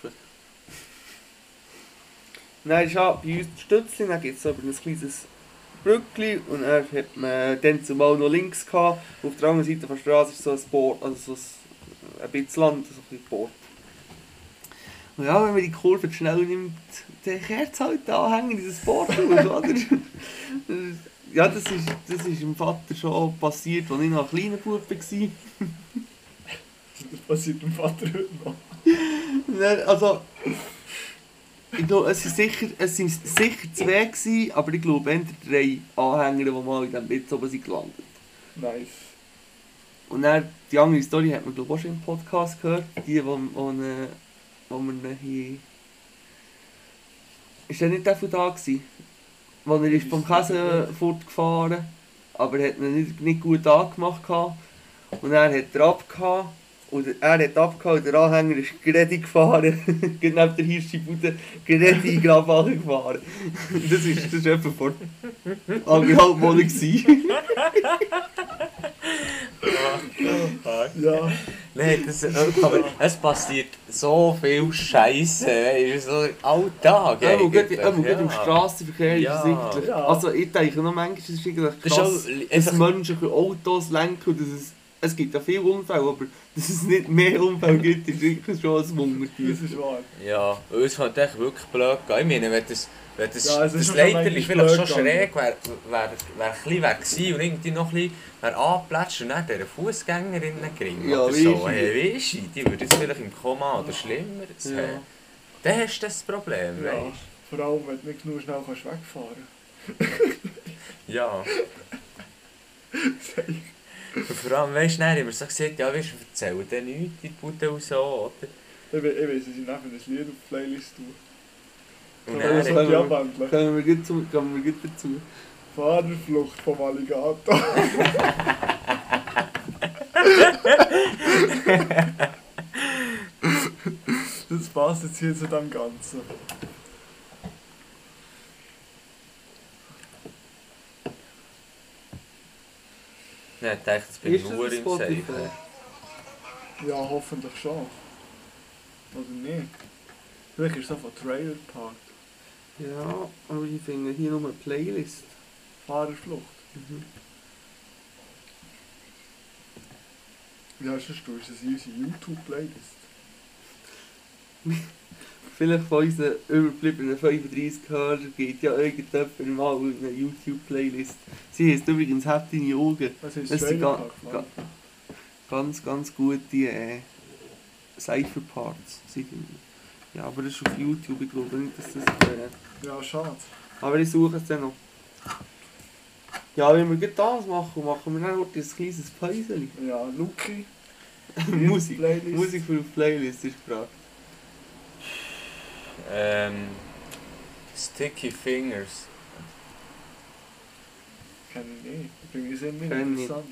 Dann ist ja bei uns die Stützchen, dann gibt es aber ein kleines Brückli und dann hat man dann zumal noch links gehabt. Auf der anderen Seite der Straße ist so ein Board, also so ein, ein bisschen Land, so ein bisschen Board. Und ja, wenn man die Kurve schnell nimmt, kehrt es halt da hängen dieses Board oder? *laughs* Ja, das ist, das ist dem Vater schon passiert, als ich noch ein kleiner Bub war. Das passiert dem Vater heute noch. Nein, also. Ich glaube, es sind sicher, es sind sicher zwei gewesen, aber ich glaube, eher drei Anhänger, die mal in diesem Blitz oben sind gelandet. Nice. Und dann, die andere Story hat man glaube ich auch schon im Podcast gehört, die, wo, wo, äh, wo wir. Ist er nicht dafür da gewesen? Wo er ist vom Käse fortgefahren, aber er hat ihn nicht, nicht gut angemacht gehabt. Und er hat er abgehauen. Und er hat abgehauen der Anhänger ist gerade gefahren. *laughs* genau neben der Hirschi-Bude, gerade in Grabachen gefahren. *laughs* Das ist, das ist etwa vor anderthalb Monaten. *laughs* Ja, Nein, das, aber es passiert so viel Scheiße. Du, so Alltag. Ja, eigentlich. gut, aber gut im Ja. Straßenverkehr Ja. ist es eigentlich. Ja. Also ich denke noch manchmal, es ist eigentlich Das ist krass, auch dass Menschen für Autos lenken und dass es, es gibt ja viele Unfälle, aber dass es nicht mehr Unfälle gibt, ist wirklich schon ein Wunder. das ist wahr. Ja, und es könnte echt wirklich blöd gehen. Ich meine, wenn das, wenn das, Ja, das Leiterli vielleicht schon schräg wäre, wäre wär ein bisschen weg gewesen und irgendwie noch ein bisschen wäre angeplätscht und dann dieser Fußgängerin gering Ja, oder so. du. Hey, weisst du, die würde jetzt vielleicht im Koma oder schlimmer sein. Ja. Dann hast du das Problem, Ja. weißt Vor allem, wenn du nicht genug schnell kannst wegfahren du? *laughs* Ja. Und *laughs* vor allem, weißt du, dann haben wir so gesagt, ja, weißt du, erzähl dir nichts, die Bude und so, oder? Ich, we- ich weiss, dass ich nachher ein Lied auf die Playlist tue. Dann, so abwandeln. Kommen wir gut, zu, kommen wir gut dazu. Fahrerflucht vom Alligator. das passt jetzt hier zu dem Ganzen. Nein, ich dachte, ich bin Ist nur im? Seifen. Ja, hoffentlich schon. Oder nicht? Vielleicht ist es einfach Trailer Park. Ja, aber ich finde hier nur eine Playlist. Fahrerflucht. Mhm. Ja, sonst du, ist das unsere YouTube-Playlist. *laughs* Vielleicht von unseren überbliebenen 35 Hörern geht ja irgendjemand mal in eine YouTube-Playlist. Sie heisst übrigens «Hab deine Augen». Was ist Das sind ga- ga- ganz, ganz gute äh, Cypher-Parts. Ja, aber das ist auf YouTube, ich glaube nicht, dass das... Äh, Ja, schade. aber ich suche es dann noch. Ja, wenn wir gut das machen, machen wir dann noch ein kleines Päuschen. Ja, Luki. *laughs* Musik. Playlist. Musik für die Playlist ist gefragt. Ähm, Sticky Fingers. Kenn ich nicht. Ich bin sehr nicht Kenn ich. interessant.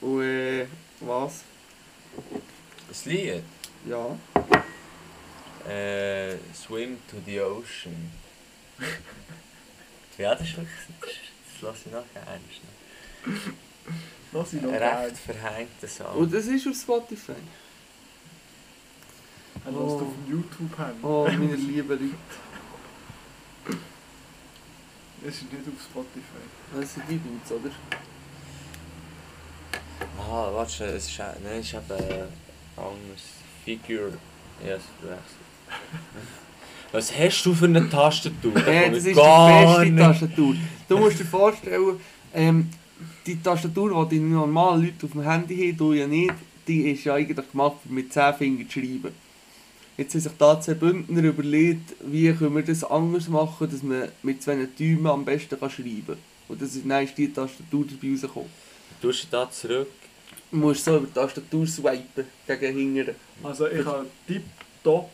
Und äh, was? Das Lied. Ja. Äh, Swim to the Ocean. *laughs* ja, das ist wirklich. Das, das lasse ich nachher ernst. Lass ich noch recht verhängter Song. Und das ist auf Spotify. Er lässt auf dem YouTube haben. Oh, meine *laughs* lieben Leute. Es ist nicht auf Spotify. Das sind die Dudes, oder? Ah, warte, es ist, nein, es ist eben äh, anders. Figure. Ja, es verwechselt. Was hast du für eine Tastatur? Da Ja, das ist die gar beste nicht. Tastatur. Du musst dir vorstellen, ähm, die Tastatur, die die normalen Leute auf dem Handy haben, du ja nicht, die ist ja eigentlich gemacht, um mit 10 Fingern zu schreiben. Jetzt haben sich da zwei Bündner überlegt, wie können wir das anders machen, dass man mit zwei Däumen am besten kann schreiben kann. Und das ist, dann ist die Tastatur dabei rausgekommen. Du musst da zurück. Du musst so über die Tastatur swipen, gegen hingern. Also ich habe tipptopp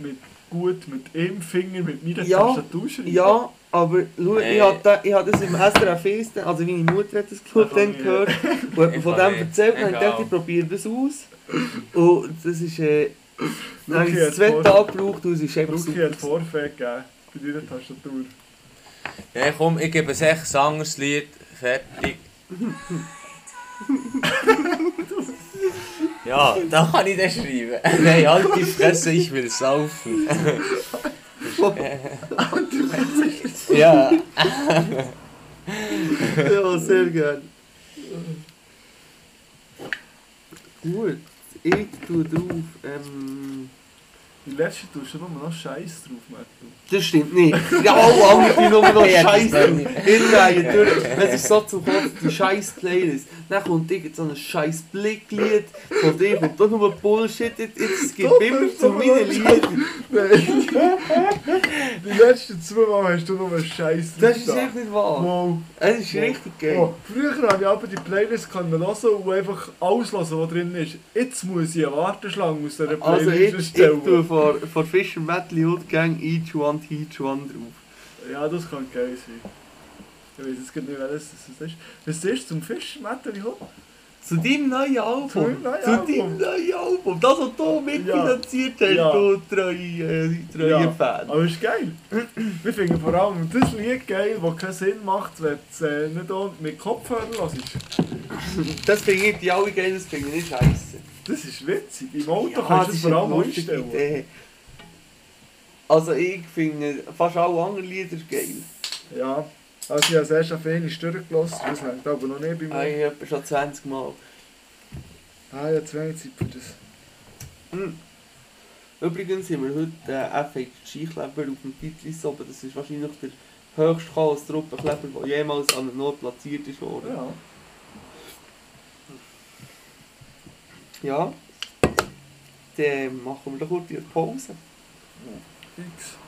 mit gut mit einem Finger mit meiner Ja, Tastatur schreiben. Ja, aber schau, Nee. ich habe da, ich hab das im SRF 1, dann- also meine Mutter hat das glaub, Ach, dann gehört *laughs* und hat mir von dem erzählt und ich Egal. dachte, ich probiere das aus. Und das ist, äh, dann habe ich hat zwei Tage gebraucht und es ist einfach Luki super. hat Vorfeld gegeben bei deiner Tastatur. Ja, komm, ich gebe ein anderes Lied. Fertig. *laughs* *laughs* ja, da *laughs* kann ich das schreiben. Nein, halt die Fresse, ich will saufen. *laughs* ja. ja, sehr gerne. Gut, ich tue drauf. Ähm, Die letzte tust du nur noch Scheiß drauf, Matthew. das stimmt nicht. Ja, alle anderen tun nur noch *laughs* weiß drauf. Hinreihen durch. Wenn es so zu kommt, die scheiß Playlist. Dann kommt irgend so ein scheiß Blicklied. Von dir kommt doch nur Bullshit. Jetzt jetzt gibt immer zu meinen noch Liedern. Die letzten zwei Mal hast du nur Scheiß drauf. Das ist echt nicht wahr. Wow. Es ist richtig geil. Oh, früher habe ich aber die Playlist können hören und einfach alles hören, was drin ist. Jetzt muss ich eine Warteschlange aus dieser Also Playlist ich, ich erstellen. tue vor, vor Fischer Metal Hood Gang Each One Teach One drauf. Ja, das kann geil sein. Ich weiß jetzt gar nicht, welches das ist. Was ist zum Fisch, Metal Hop? Zu deinem neuen Album. Zu meinem neuen Zu Album. deinem neuen Album. Das, was du mitfinanziert hast, Ja. du treue, äh, treue Ja. Fan. Aber ist geil. Wir finden vor allem das Lied geil, das keinen Sinn macht, wenn du es äh, nicht mit Kopfhörern hörst. Das finde ich die alle geil, das finde ich nicht scheiße. Das ist witzig. Im Auto Ja, kannst du es vor allem einstellen. Idee. Also ich finde fast alle anderen Lieder geil. Ja. Also ich habe es erst auf einmal durchgelassen, das hängt aber noch nicht bei mir. Ich habe schon 20 Mal. Ah, ich habe zu wenig Zeit für das. Hm. Übrigens haben wir heute den FHG-Kleber auf dem Titel oben. Das ist wahrscheinlich der höchste Chaos-Truppenkleber, der jemals an einem Ort platziert ist worden. Ja. Ja. Dann machen wir doch kurz eine Pause. Fix.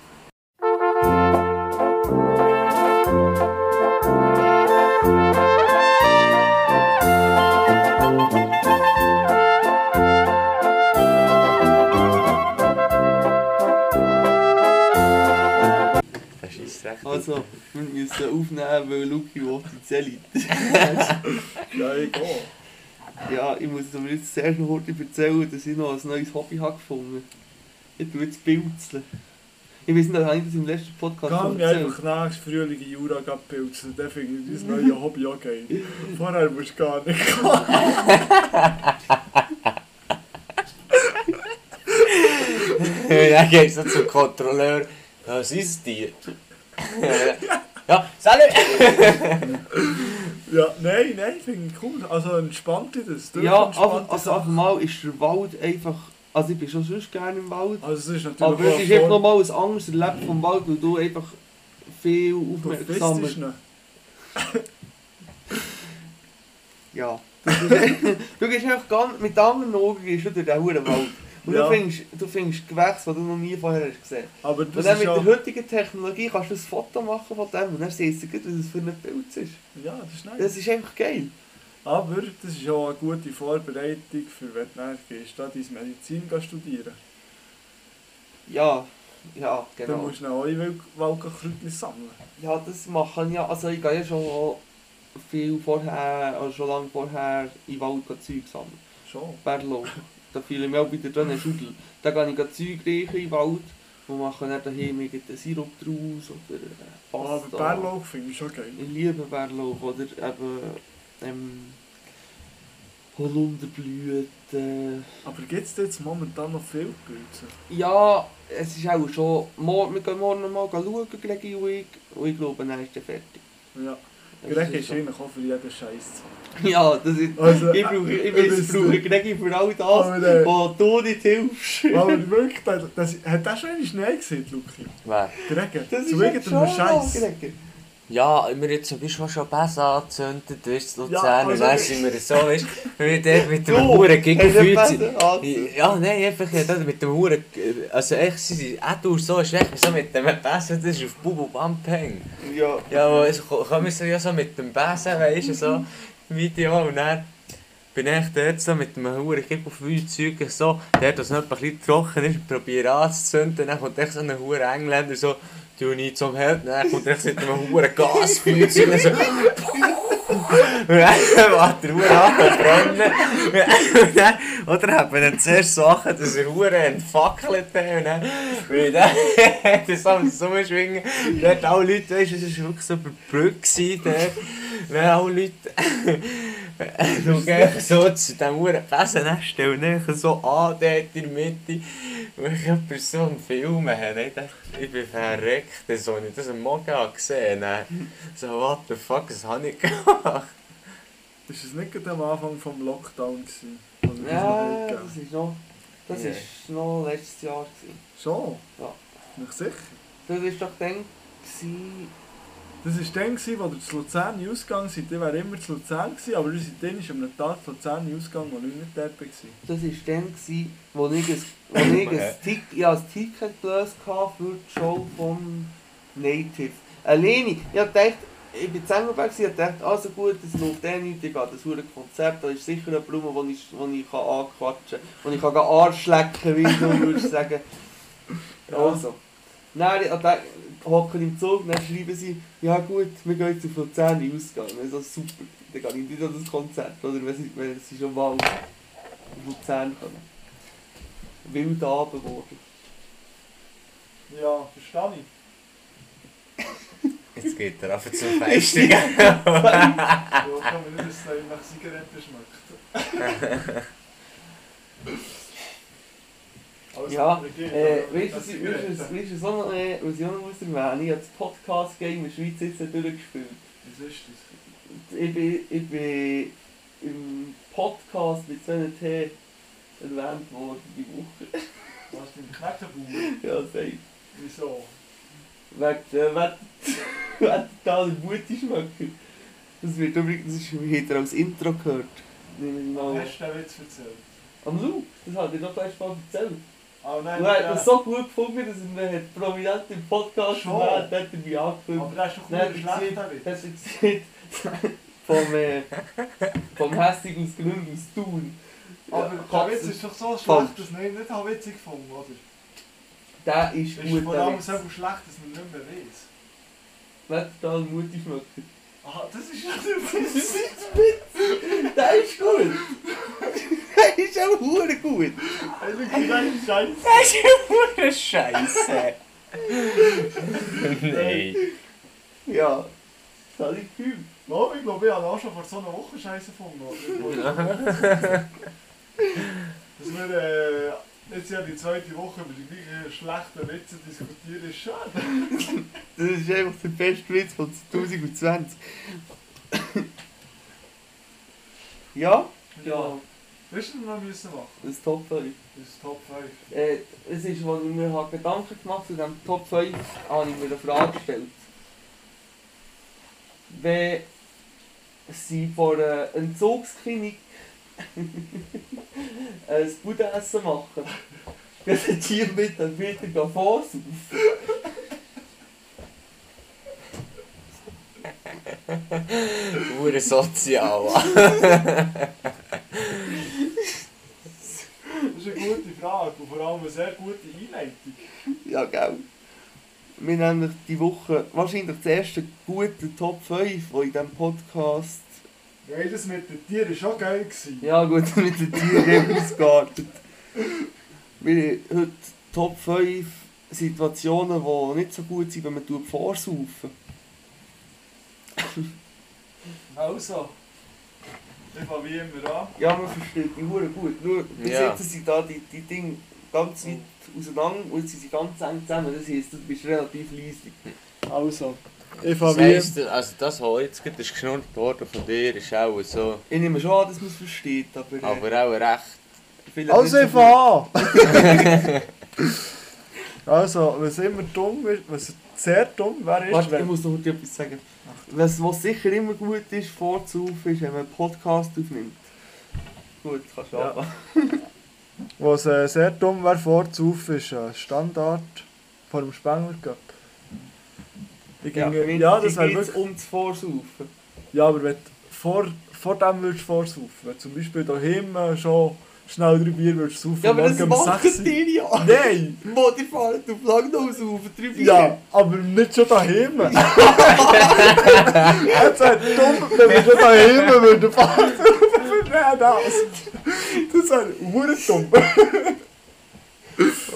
Ist recht. Also, wir müssen aufnehmen, weil Luki will die Zelle. *laughs* Ja, ich gehe. Ja, ich muss dir jetzt noch kurz erzählen, dass ich noch ein neues Hobby habe gefunden Ich tue jetzt Pilzeln. Ich weiß nicht, habe ich das im letzten Podcast schon Gang erzählt? einfach nächstes Frühling in Jura pilzen, dann finde ich dein neue Hobby auch geil. Vorher musst du gar nicht Dann *laughs* gehst du zum Kontrolleur. Was ist die? Ja, salut! Ja, nein, nein, finde ich cool. Also entspannt dich das. Du Ja, aber, also das. einfach mal ist der Wald einfach... Also ich bin schon sonst gerne im Wald. Also es ist natürlich Aber es ist einfach nochmal ein anderes Erleben vom Wald, weil du einfach viel Du aufmerksam fistest ihn. Ja. *laughs* Du, gehst- du einfach ganz, mit anderen Augen gehst du durch den Huren Wald. Und Ja. du, findest, du findest Gewächse, die du noch nie vorher hast gesehen Aber Und dann mit ja... der heutigen Technologie kannst du ein Foto machen von dem und dann siehst du gut, was es für ein Bild ist. Ja, das ist nice. Das ist einfach geil. Aber das ist auch eine gute Vorbereitung für wenn du dann gehst, da deine Medizin studieren. Ja, ja, Dann genau. musst du dann auch Waldkräutchen sammeln. Ja, das machen ja, also ich gehe ja schon viel vorher, also schon lange vorher in Wald Zeug sammeln. Schon. Bärlau. Da ich mich auch wieder drin Schudel. Da gehe ich Zeug reichen in den Wald und mache dann daheim irgendeinen Sirup draus oder äh, Aber Pasta. Bärlauch finde ich schon geil. Ich liebe Bärlauch oder eben ähm, Holunderblüten. Aber gibt es jetzt momentan noch viel Pilze? Ja, es ist auch schon... Morgen, wir gehen morgen mal schauen, Gregi und ich. Und ich glaube, dann ist er fertig. Ja. Das Greg ist eigentlich auch für jeden Scheiß. *laughs* Ja, das ist... Also, Ich brauche, ich weiß, das- ich brauche Gregi für all das, Aber, äh, wo du nicht hilfst. aber wirklich, das, das, hat der schon einmal Schnee gesehen, Luki? Wer? Greg, Das zu ist irgendeinem schon Scheiß. Ja, wir jetzt zum Beispiel schon Bässe angezündet, weißt du, Luzern, Ja, und also- dann sind wir so, weißt du, wie der mit dem Huren Gegenfeuer besser? Ja, nein, einfach ja, das mit dem Huren, also echt, sie sind auch durch so schlecht, so mit dem Besen, das ist auf Bubu Bump hängen. Ja. Ja, aber es kommen so ja so mit dem Besen, weißt du, so Video und dann bin ich dort so mit dem Huren Kipp auf Feuerzeug so, der das noch ein bisschen trocken ist, probiere anzuzünden, dann kommt echt so ein Huren Engländer so, du nicht zum Held, dann kommt echt mit einem Huren Gasfeuerzeug so, und dann der Huren an zu brennen. Und dann, oder haben wir dann zuerst Sachen, dass er Huren entfackelt hat und dann ich dann *laughs* das am Sommerschwingen, alle Leute, weißt du, es war wirklich so über die Brücke dort, wenn alle Leute *laughs* Du gehst so zu diesem Uhren Besenest und dann so an, dort in der Mitte. Und ich habe so einen Film habe, ich dachte, ich bin verreckt, so als ich das am Morgen gesehen habe. So, what the fuck, was habe ich gemacht? Ist es nicht am Anfang vom Lockdown gewesen? Also, Ja, das ist noch. Das Ja. ist noch letztes Jahr. Gewesen. Schon? Ja. Nicht sicher? Das war doch dann. Gewesen, Das war dann, wo ihr zu Luzern ausgegangen seid. Ich wäre immer zu Luzern gewesen, aber ihr seid dann ist am Tag zu Luzern ausgegangen, wo ich nicht dort war. das war dann, wo ich ein, wo ich ein, Tick, ich habe ein Ticket gelöst hatte für die Show vom Native. Alleine. Ich habe gedacht, ich bin zu Engelberg, gewesen, ich habe gedacht, also gut, das läuft eh nicht, ich gehe das hure Konzept, da ist sicher ein Blumen, wo ich, wo ich kann anquatschen kann, wo ich kann Arsch lecken wie du würdest sagen. *laughs* Also. Dann äh, hocken im Zug, dann schreiben sie, ja gut, wir gehen jetzt auf Luzern ausgehen. Also super, dann gehe ich nicht an das Konzert, oder wenn sie, wenn sie schon mal auf Luzern kommen. Wild Abend geworden. Ja, verstehe ich. *laughs* Jetzt geht er einfach *laughs* zum Feistigen. Ja, kann man nicht, dass es nach Zigaretten schmeckt. *laughs* du, weißt du, auch noch, äh, was ich muss erwähnen Ich habe das Podcast-Game in der Schweiz jetzt durchgespielt. Was ist das? Ich bin, ich bin im Podcast mit so einem T erwähnt worden die Woche. Was ist dein Knäckebuch? *laughs* Ja, sei. Wieso? Wegen der Wett- *laughs* Wettentale Mutti-Schmöcker. Das wird übrigens, das habt ihr als Intro gehört. Nehme ich mal. Hast du den Witz erzählt? Am Lu, das hat ich noch gleich mal erzählt. Ah, nein, hat der- das so gut gefunden, dass mir hat prominent im Podcast Schon? hat er mich angefüllt. aber der ist doch das schlecht, ist- Witz. Das ist jetzt vom, äh, vom Hässig aus Gründen aus Thun. Aber Ja, der Witz ist doch so schlecht, dass man ihn nicht habe witzig gefunden oder? Der ist Ist gut, vor der allem Witz. so schlecht, dass man nicht mehr weiß. Wettertal Mutti-Schmöcker. Ah, das ist ja der Witz. Der ist gut. Der ist auch hure gut. Eigentlich nein, Scheiße. Das ist Scheiße. Nein. Ja, das habe ich gefühlt. Oh, ich glaube, ich habe auch schon vor so einer Woche Scheiße gefunden. *laughs* Dass wir äh, jetzt ja die zweite Woche über die gleichen schlechten Witze diskutieren, ist schade. *laughs* Das ist einfach der beste Witz von 2020. ja? Ja, Willst du noch müssen machen? das ist Top 5. Das ist Top 5. Äh, es ist, als ich mir Gedanken gemacht zu diesem Top 5, habe ich mir eine Frage gestellt. Wenn sie vor einer Entzugsklinik ein Budenessen machen, gehen die mit dann wieder vorsaufen. Hure sozial. Das ist eine gute Frage und vor allem eine sehr gute Einleitung. Ja, gell. Wir haben nämlich die Woche wahrscheinlich das erste gute Top 5, die in diesem Podcast. Ja, das mit den Tieren war schon geil. Gewesen. Ja, gut, *laughs* mit den Tieren ausgeartet. Wir haben heute Top 5 Situationen, die nicht so gut sind, wenn man vorsaufen. Also, ich fange wie immer an. Ja, man versteht die Hure gut. Nur, bis Ja. jetzt sind da die, die Dinge ganz weit auseinander und jetzt sind sie ganz eng zusammen. Das heisst, du bist relativ leislich. Also, ich Das heisst, also das, was jetzt gerade ist geschnurrt worden von dir, ist auch so, Ich nehme schon an, dass man es versteht, aber... Äh, aber auch recht. vielleicht Also, ich fange an! also, was immer dumm ist, was sehr dumm wäre, ist, Warte, ich wenn... muss noch etwas sagen. Was, was sicher immer gut ist, vorzulaufen, ist, wenn man einen Podcast aufnimmt. Gut, kannst du Ja. anfangen. Was äh, sehr dumm wäre, vorzulaufen, ist ein Standard vor dem Spengler Cup. Ich Ja, ginge- ja, das wäre wirklich... um das Vorsaufen. Ja, aber wenn du vor, vor dem würdest vorsaufen, wenn du zum Beispiel daheim schon schnell drei Bier würdest saufen, Ja, aber das morgen um machen 6 Uhr. die ja. Nein! Wo die fahren auf Langnau saufen, drei Bier. Ja, aber nicht schon daheim. Jetzt wäre dumm, wenn wir schon daheim würden fahren. Nein, das. Das wäre hure dumm.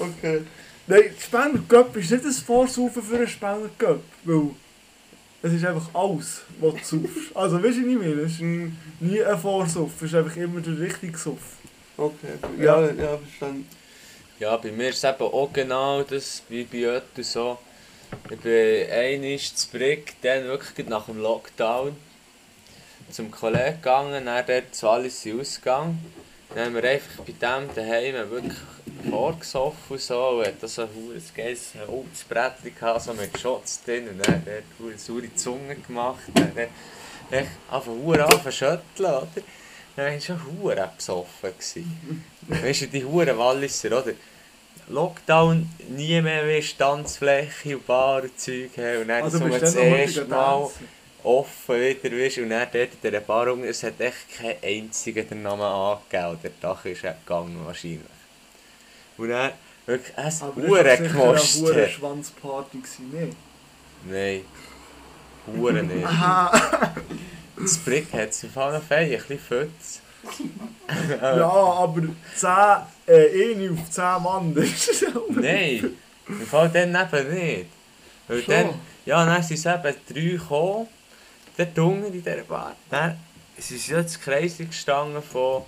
Okay. Nein, der Spengler Cup ist nicht ein Vorsaufen für einen Spengler Cup, weil es ist einfach alles, was du saufst. Also weißt du, was ich meine? Es ist nie ein Vorsaufen, es ist einfach immer der richtige Suff. Okay. Ja, ja, verstanden. Ja, bei mir ist es eben auch genau das, wie bei Otto so. Ich bin einmal zu Brick, dann wirklich nach dem Lockdown, zum Kollegen gegangen, dann dort zu Wallis ausgegangen. Dann haben wir einfach bei dem daheim wirklich vorgesoffen und so. Und hat so ein verdammtes geiles Holzbrettchen gehabt, so mit Shots drin. Und dann dort eine saure Zunge gemacht. Dann dort echt einfach verdammt anfangen schütteln, oder? Dann war ich schon verdammt besoffen. *laughs* Weißt du, die Huren Walliser, oder? Lockdown, nie mehr mehr Tanzfläche und Bar und Zeug haben. Und dann Also so bist das dann erste Mal offen wieder weißt, und dann dort in dieser Bar, es hat echt kein einziger den Namen angegeben. Der Dach ist gegangen wahrscheinlich. Und dann wirklich es Aber das war gekostet. Schwanzparty, nicht? Nein. Huren nicht. Aha. Das Brick hat es auf alle Fälle ein bisschen Fötz. *laughs* Ja, aber 10, äh, eine auf 10 Mann, das ist Nein, im Fall dann eben nicht. Weil Schon? dann, ja, dann sind es eben drei gekommen, dort unten in dieser Bar. Dann sind sie jetzt Kreisel gestanden von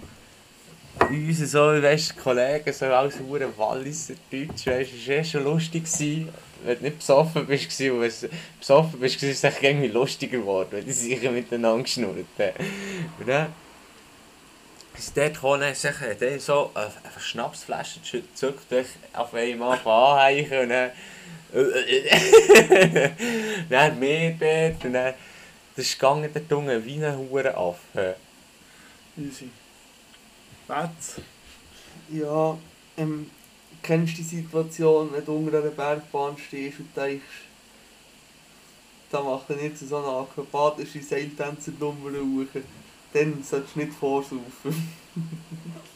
uns, so, weißt Kollegen, so alles hure Walliser Deutsch, weißt es war eh schon lustig, gewesen, wenn du nicht besoffen bist, und wenn du besoffen bist, ist es echt irgendwie lustiger geworden, wenn die sich miteinander geschnurrt haben. Und dann ist dort gekommen, dann dann so eine, eine Schnapsflasche gezückt, auf einmal anheichen und dann *laughs* dann mehr dort und dann das ist gegangen dort unten wie ein Hurenaffe. Easy. Betz. Ja, ähm, kennst du die Situation, wenn du unter einer Bergbahn stehst und denkst, da machen jetzt so eine akrobatische Seiltänzernummer suchen, dann solltest du nicht vorsaufen. *laughs*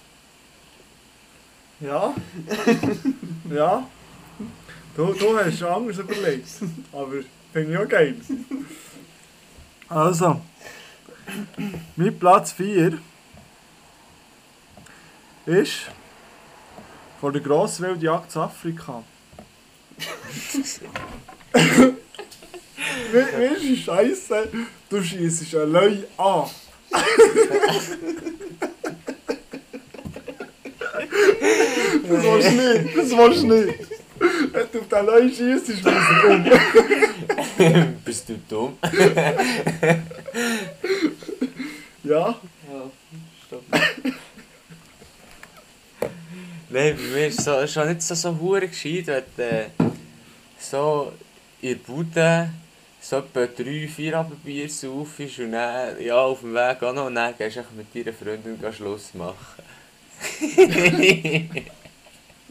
Ja. ja. Du, du hast schon anders überlegt. Aber finde ich auch geil. Also. Mein Platz 4 ist vor der Grosswildjagd zu Afrika. *laughs* Wie ist Scheiße? Du schießt ein Löwe an. Das du nicht, das du nicht. Wenn du auf den Löwe schießt, ist er um. Bist du dumm? Ja, Ja, stopp. Nein, bei mir ist es so, schon nicht so, so hure gescheit, wenn du äh, so in der Bude so etwa drei, vier Abendbier saufst und dann ja, auf dem Weg auch noch und dann gehst du mit deiner Freundin Schluss machen. *laughs*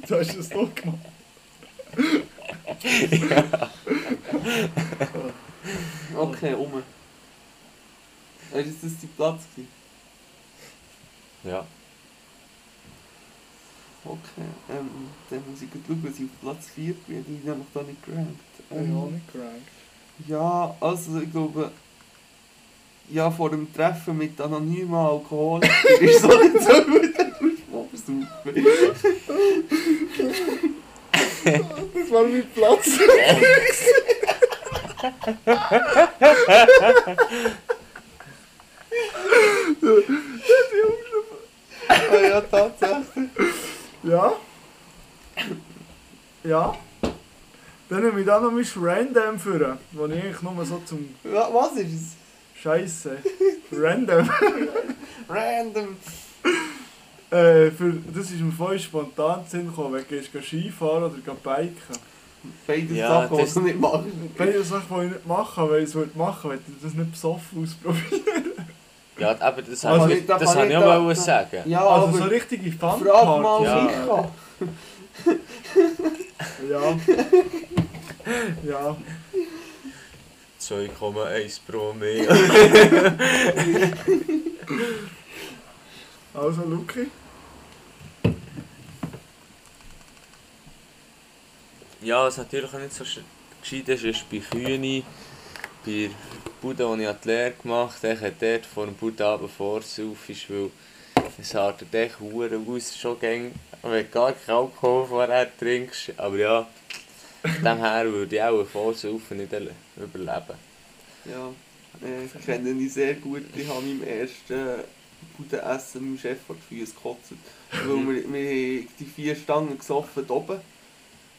du hast es doch gemacht. Okay, um. Ist das dein Platz? ja. Okay, ähm, dann muss ich gut schauen, dass ich auf Platz 4 bin, die nämlich da nicht gerankt. Ich Ähm, habe nicht gerankt. Ja, also ich glaube, ja, vor dem Treffen mit anonymen Alkohol ist so nicht so gut, dass du saufen. Das war mein Platz. Ah ja, tatsächlich. Ja. Ja. Dann nehme ich da noch mein Random für, wo ich eigentlich nur so zum was ist es? Scheiße. Random. *laughs* Random. äh, für, das ist mir voll spontan Sinn gekommen, wenn du gehst Skifahren oder geh biken. Beide Ja, Sachen, die das- du nicht machst. Beide Sachen, die ich nicht machen weil ich es würde machen, wenn ich das nicht besoffen ausprobieren. Ja, aber das Also, habe ich, da das kann habe ich auch da- sagen. Ja, Also aber so richtige frag mal. Ja. Micha. Ja. Ja. 2,1 pro mehr. *laughs* Also, Luki. Ja, was natürlich auch nicht so sch- gescheit ist, ist bei Kühne, bei Bude, die ich die Lehre gemacht habe, ich dort vor dem Budabend vorsaufst, weil es artet echt Huren aus, schon gäng, wenn du gar keinen Alkohol vorher trinkst. Aber ja, dem her würde ich auch Vorsaufen nicht überleben. Ja, äh, ich kenne ihn sehr gut. Ich habe meinem ersten Bude essen meinem Chef vor die Füße gekotzt. Weil wir, wir haben die vier Stangen gesoffen oben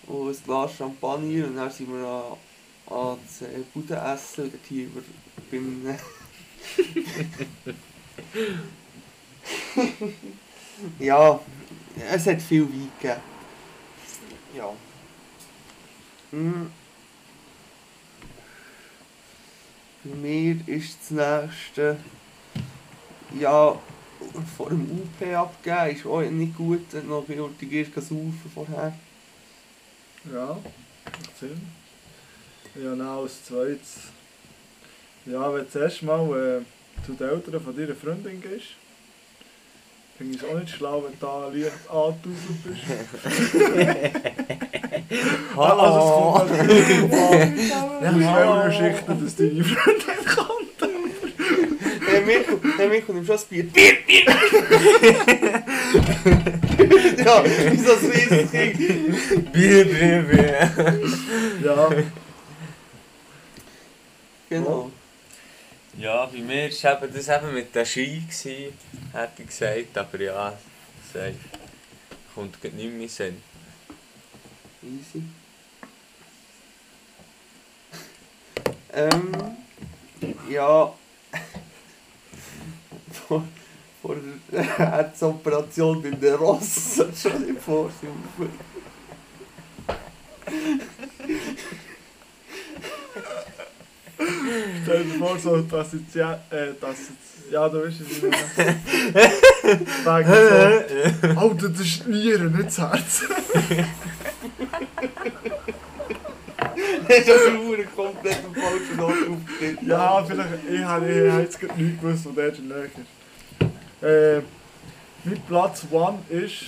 und ein Glas Champagner und dann sind wir an, an das äh, Bude essen dort hier über, beim... *laughs* ja, es hat viel Wein gegeben. Ja. Hm. Bei mir ist das nächste. Ja, vor dem UP abgeben ist auch nicht gut, noch viel gehst saufen vorher. Ja, Sinn. Ja, dann als zweites. Ja, wenn du zuerst mal äh, zu den Eltern von deiner Freundin gehst, finde ich es auch nicht schlau, wenn du da leicht angetuselt bist. *laughs* Also es kommt natürlich an, aus *laughs* welcher Geschichte dass deine *laughs* Freundin kommt. Hey Michael, hey Michael, nimm schon das Bier. Bier, Bier! ja, wie so ein Kind. Bier, Bier, Bier. Ja, Genau. Ja, bei mir war das eben mit der Ski, gewesen, hätte ich gesagt. Aber ja, safe. Kommt nicht mehr Sinn. Easy. Ähm, ja. *laughs* vor, vor der Herzoperation beim der Ross. Schon im Vorsaufen. Stell dir vor, so, dass jetzt ja, äh, dass jetzt, ja, du weißt es nicht mehr. *laughs* Wegen so, Alter, das ist die Niere, nicht das Herz. Das ist schon eine komplett am falschen Ort aufgetreten. Ja, vielleicht, ich habe jetzt gerade nicht gewusst, wo der in der Nähe ist. Äh, mein Platz 1 ist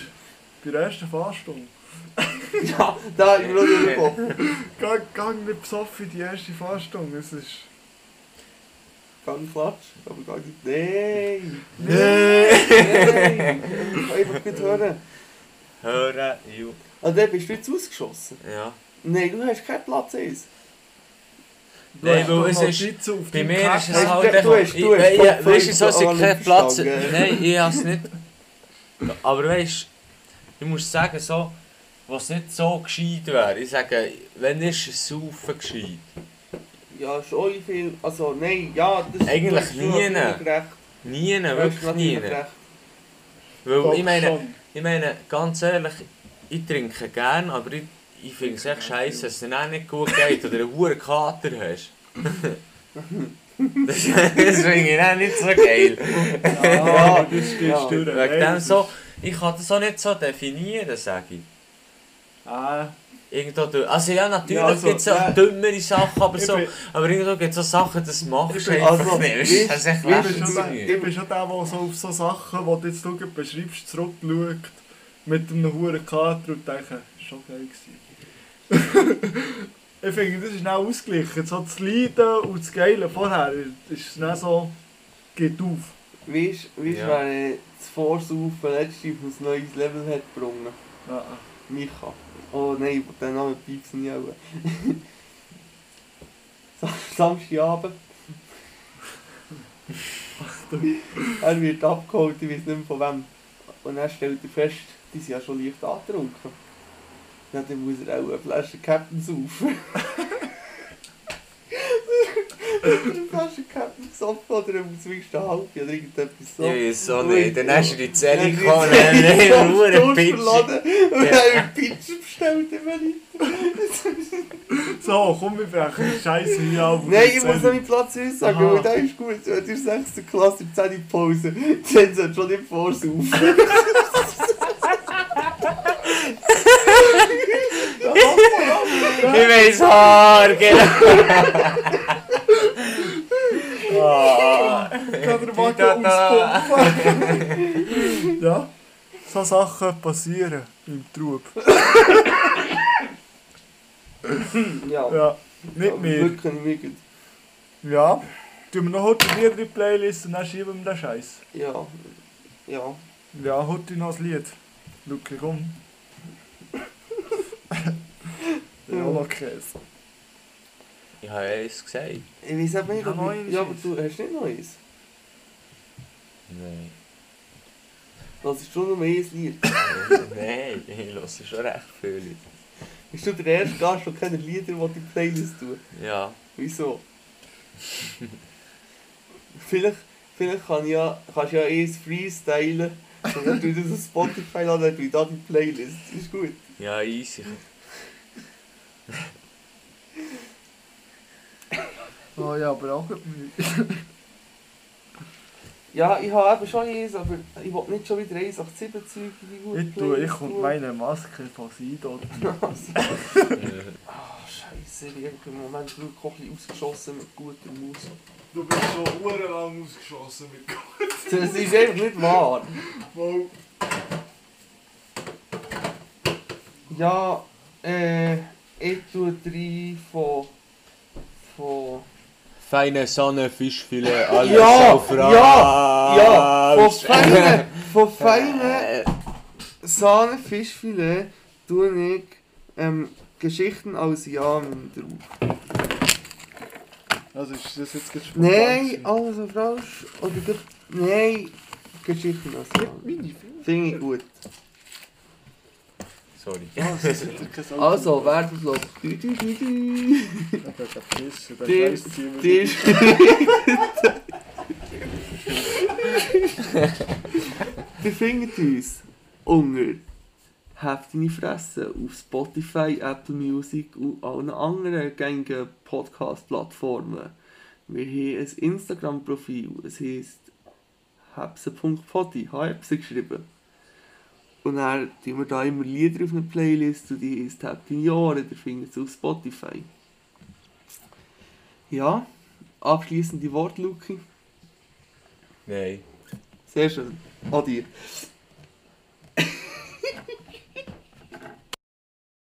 bei der ersten Fahrstunde. Ja, da ich mir noch nicht im Kopf. Gang, gang nicht besoffen in die erste Fahrstunde, es ist... Gang Klatsch, aber gar nicht. Nein! Nein! Nein! Einfach gut hören. Hören, ju. Also, dann bist du jetzt ausgeschossen. Ja. Nein, du hast keinen Platz 1. Du Nein, hast weil es ist- Bei mir ist es Hast halt du- hast- du ich- hast ich- Weißt du, so ist kein Platz... Nein, ich habe es nicht... *laughs* Aber weißt du, ich muss sagen, so... Was nicht so gescheit wäre, ich sage, wenn ist es Saufen gescheit? Ja, schon viel. Also, nein, ja, das Eigentlich schon nie. Nie, wirklich nie. Weil Doch, ich meine, schon. ich meine, ganz ehrlich, ich trinke gern, aber ich, ich finde es echt scheiße, dass es dir auch nicht gut geht oder einen hohen Kater hast. *laughs* das finde ich auch nicht so geil. Ja, das stimmt Ja, durch. Wegen dem so, ich kann das auch nicht so definieren, sage ich. Ah, Irgendwo. Also ja, natürlich Ja, also, gibt es auch ja. dümmere Sachen, aber, ich so, bin- aber irgendwo gibt es so Sachen, das machst Ich du einfach nicht. Das ist Ich bin, schon der, ich der, so auf so Sachen, die du jetzt du beschreibst, zurückschaut mit einem hohen Kater und denkt, schon geil gewesen. *laughs* ich finde, das ist auch ausgeglichen. So das Leiden und das Geile vorher ist dann so, geht auf. Weißt du, Ja. wer äh, das Vorsaufen letzte auf ein neues Level hat gebrungen? Ja. Micha. Oh nein, den Namen nicht auch. Sa- Samstagabend. *laughs* er wird abgeholt, ich weiß nicht mehr von wem. Und dann stellt er fest, die sind ja schon leicht angetrunken. Dann muss er auch eine Flasche Captain saufen. *laughs* eine Flasche Captain gesoffen oder er wenigstens eine halbe oder irgendetwas so. Weiß so nicht. Dann hast du die Zelle Ja, gekommen, die dann du gekommen, einen Pitch. verladen Und Ja. dann habe ich Pizza bestellt, immer So, komm, wir brechen die Scheiße hier ab. Nein, ich muss noch meinen Platz uns sagen, Aha. weil der ist gut. Du hast 6. Klasse, 10. Pause. Dann sollst du schon nicht vorsaufen. *laughs* *laughs* Ich weiß Haar, genau. *laughs* Ah. Kann der Wagen auspumpen. ja, so Sachen passieren im Trub. Ja, Ja, nicht mehr. Wirklich nicht. Ja, tun wir noch heute Lieder in die Playlist und dann schieben wir den Scheiß. Ja. Ja. Ja, heute noch ein Lied. Luki, komm. ja, noch Käse. Ich habe eins gesagt. Ich weiß aber nicht, Ja, ob noch ich... eins Ja, aber ist. du hast nicht noch eins. Nein. Das ist schon nur ein Lied. Nein, ich höre schon recht viel. Bist du der erste Gast, der keine Lieder in die Playlist tut? Ja. Wieso? vielleicht, vielleicht kann ich ja, kannst du ja eins freestylen und dann tue ich das auf Spotify laden, dann tue ich da die Playlist. Ist gut. Ja, easy. Oh ja, aber auch Mühe. *laughs* Ja, ich habe eben schon eins, aber ich will nicht schon wieder 187 Zeug in die Ich tue, ich und meine Maske von *laughs* Sido. Ah, scheiße, ich habe im Moment wirklich auch ein bisschen ausgeschossen mit guter Musik. Du bist schon uhrenlang ausgeschossen mit Das ist einfach nicht wahr. Gold. Ja, äh, ich tue drei von. von. Feine Sonne, Fischfilet, *laughs* alles Ja, auf ja, Ja, von feinen, von feinen Sahne Fischfilet tue ich ähm, Geschichten aus Jahren drauf. Also ist das jetzt spontan Nein, alles auf Rausch. Oder. Nein, Geschichten aus Jahren. Finde ich gut. Sorry. Ah. Also, Werbeblock. Du, du, du, du. Ich der ist. Die findet uns unter Habt deine Fresse auf Spotify, Apple Music und allen anderen gängigen Podcast-Plattformen. Wir haben ein Instagram-Profil, es heisst hebse.podi, hebse geschrieben. Und dann tun wir da immer Lieder auf eine Playlist und die ist halt in Jahren, der findet es auf Spotify. Ja, abschließende Worte, Luki. Nein. Sehr schön. Adieu. *laughs*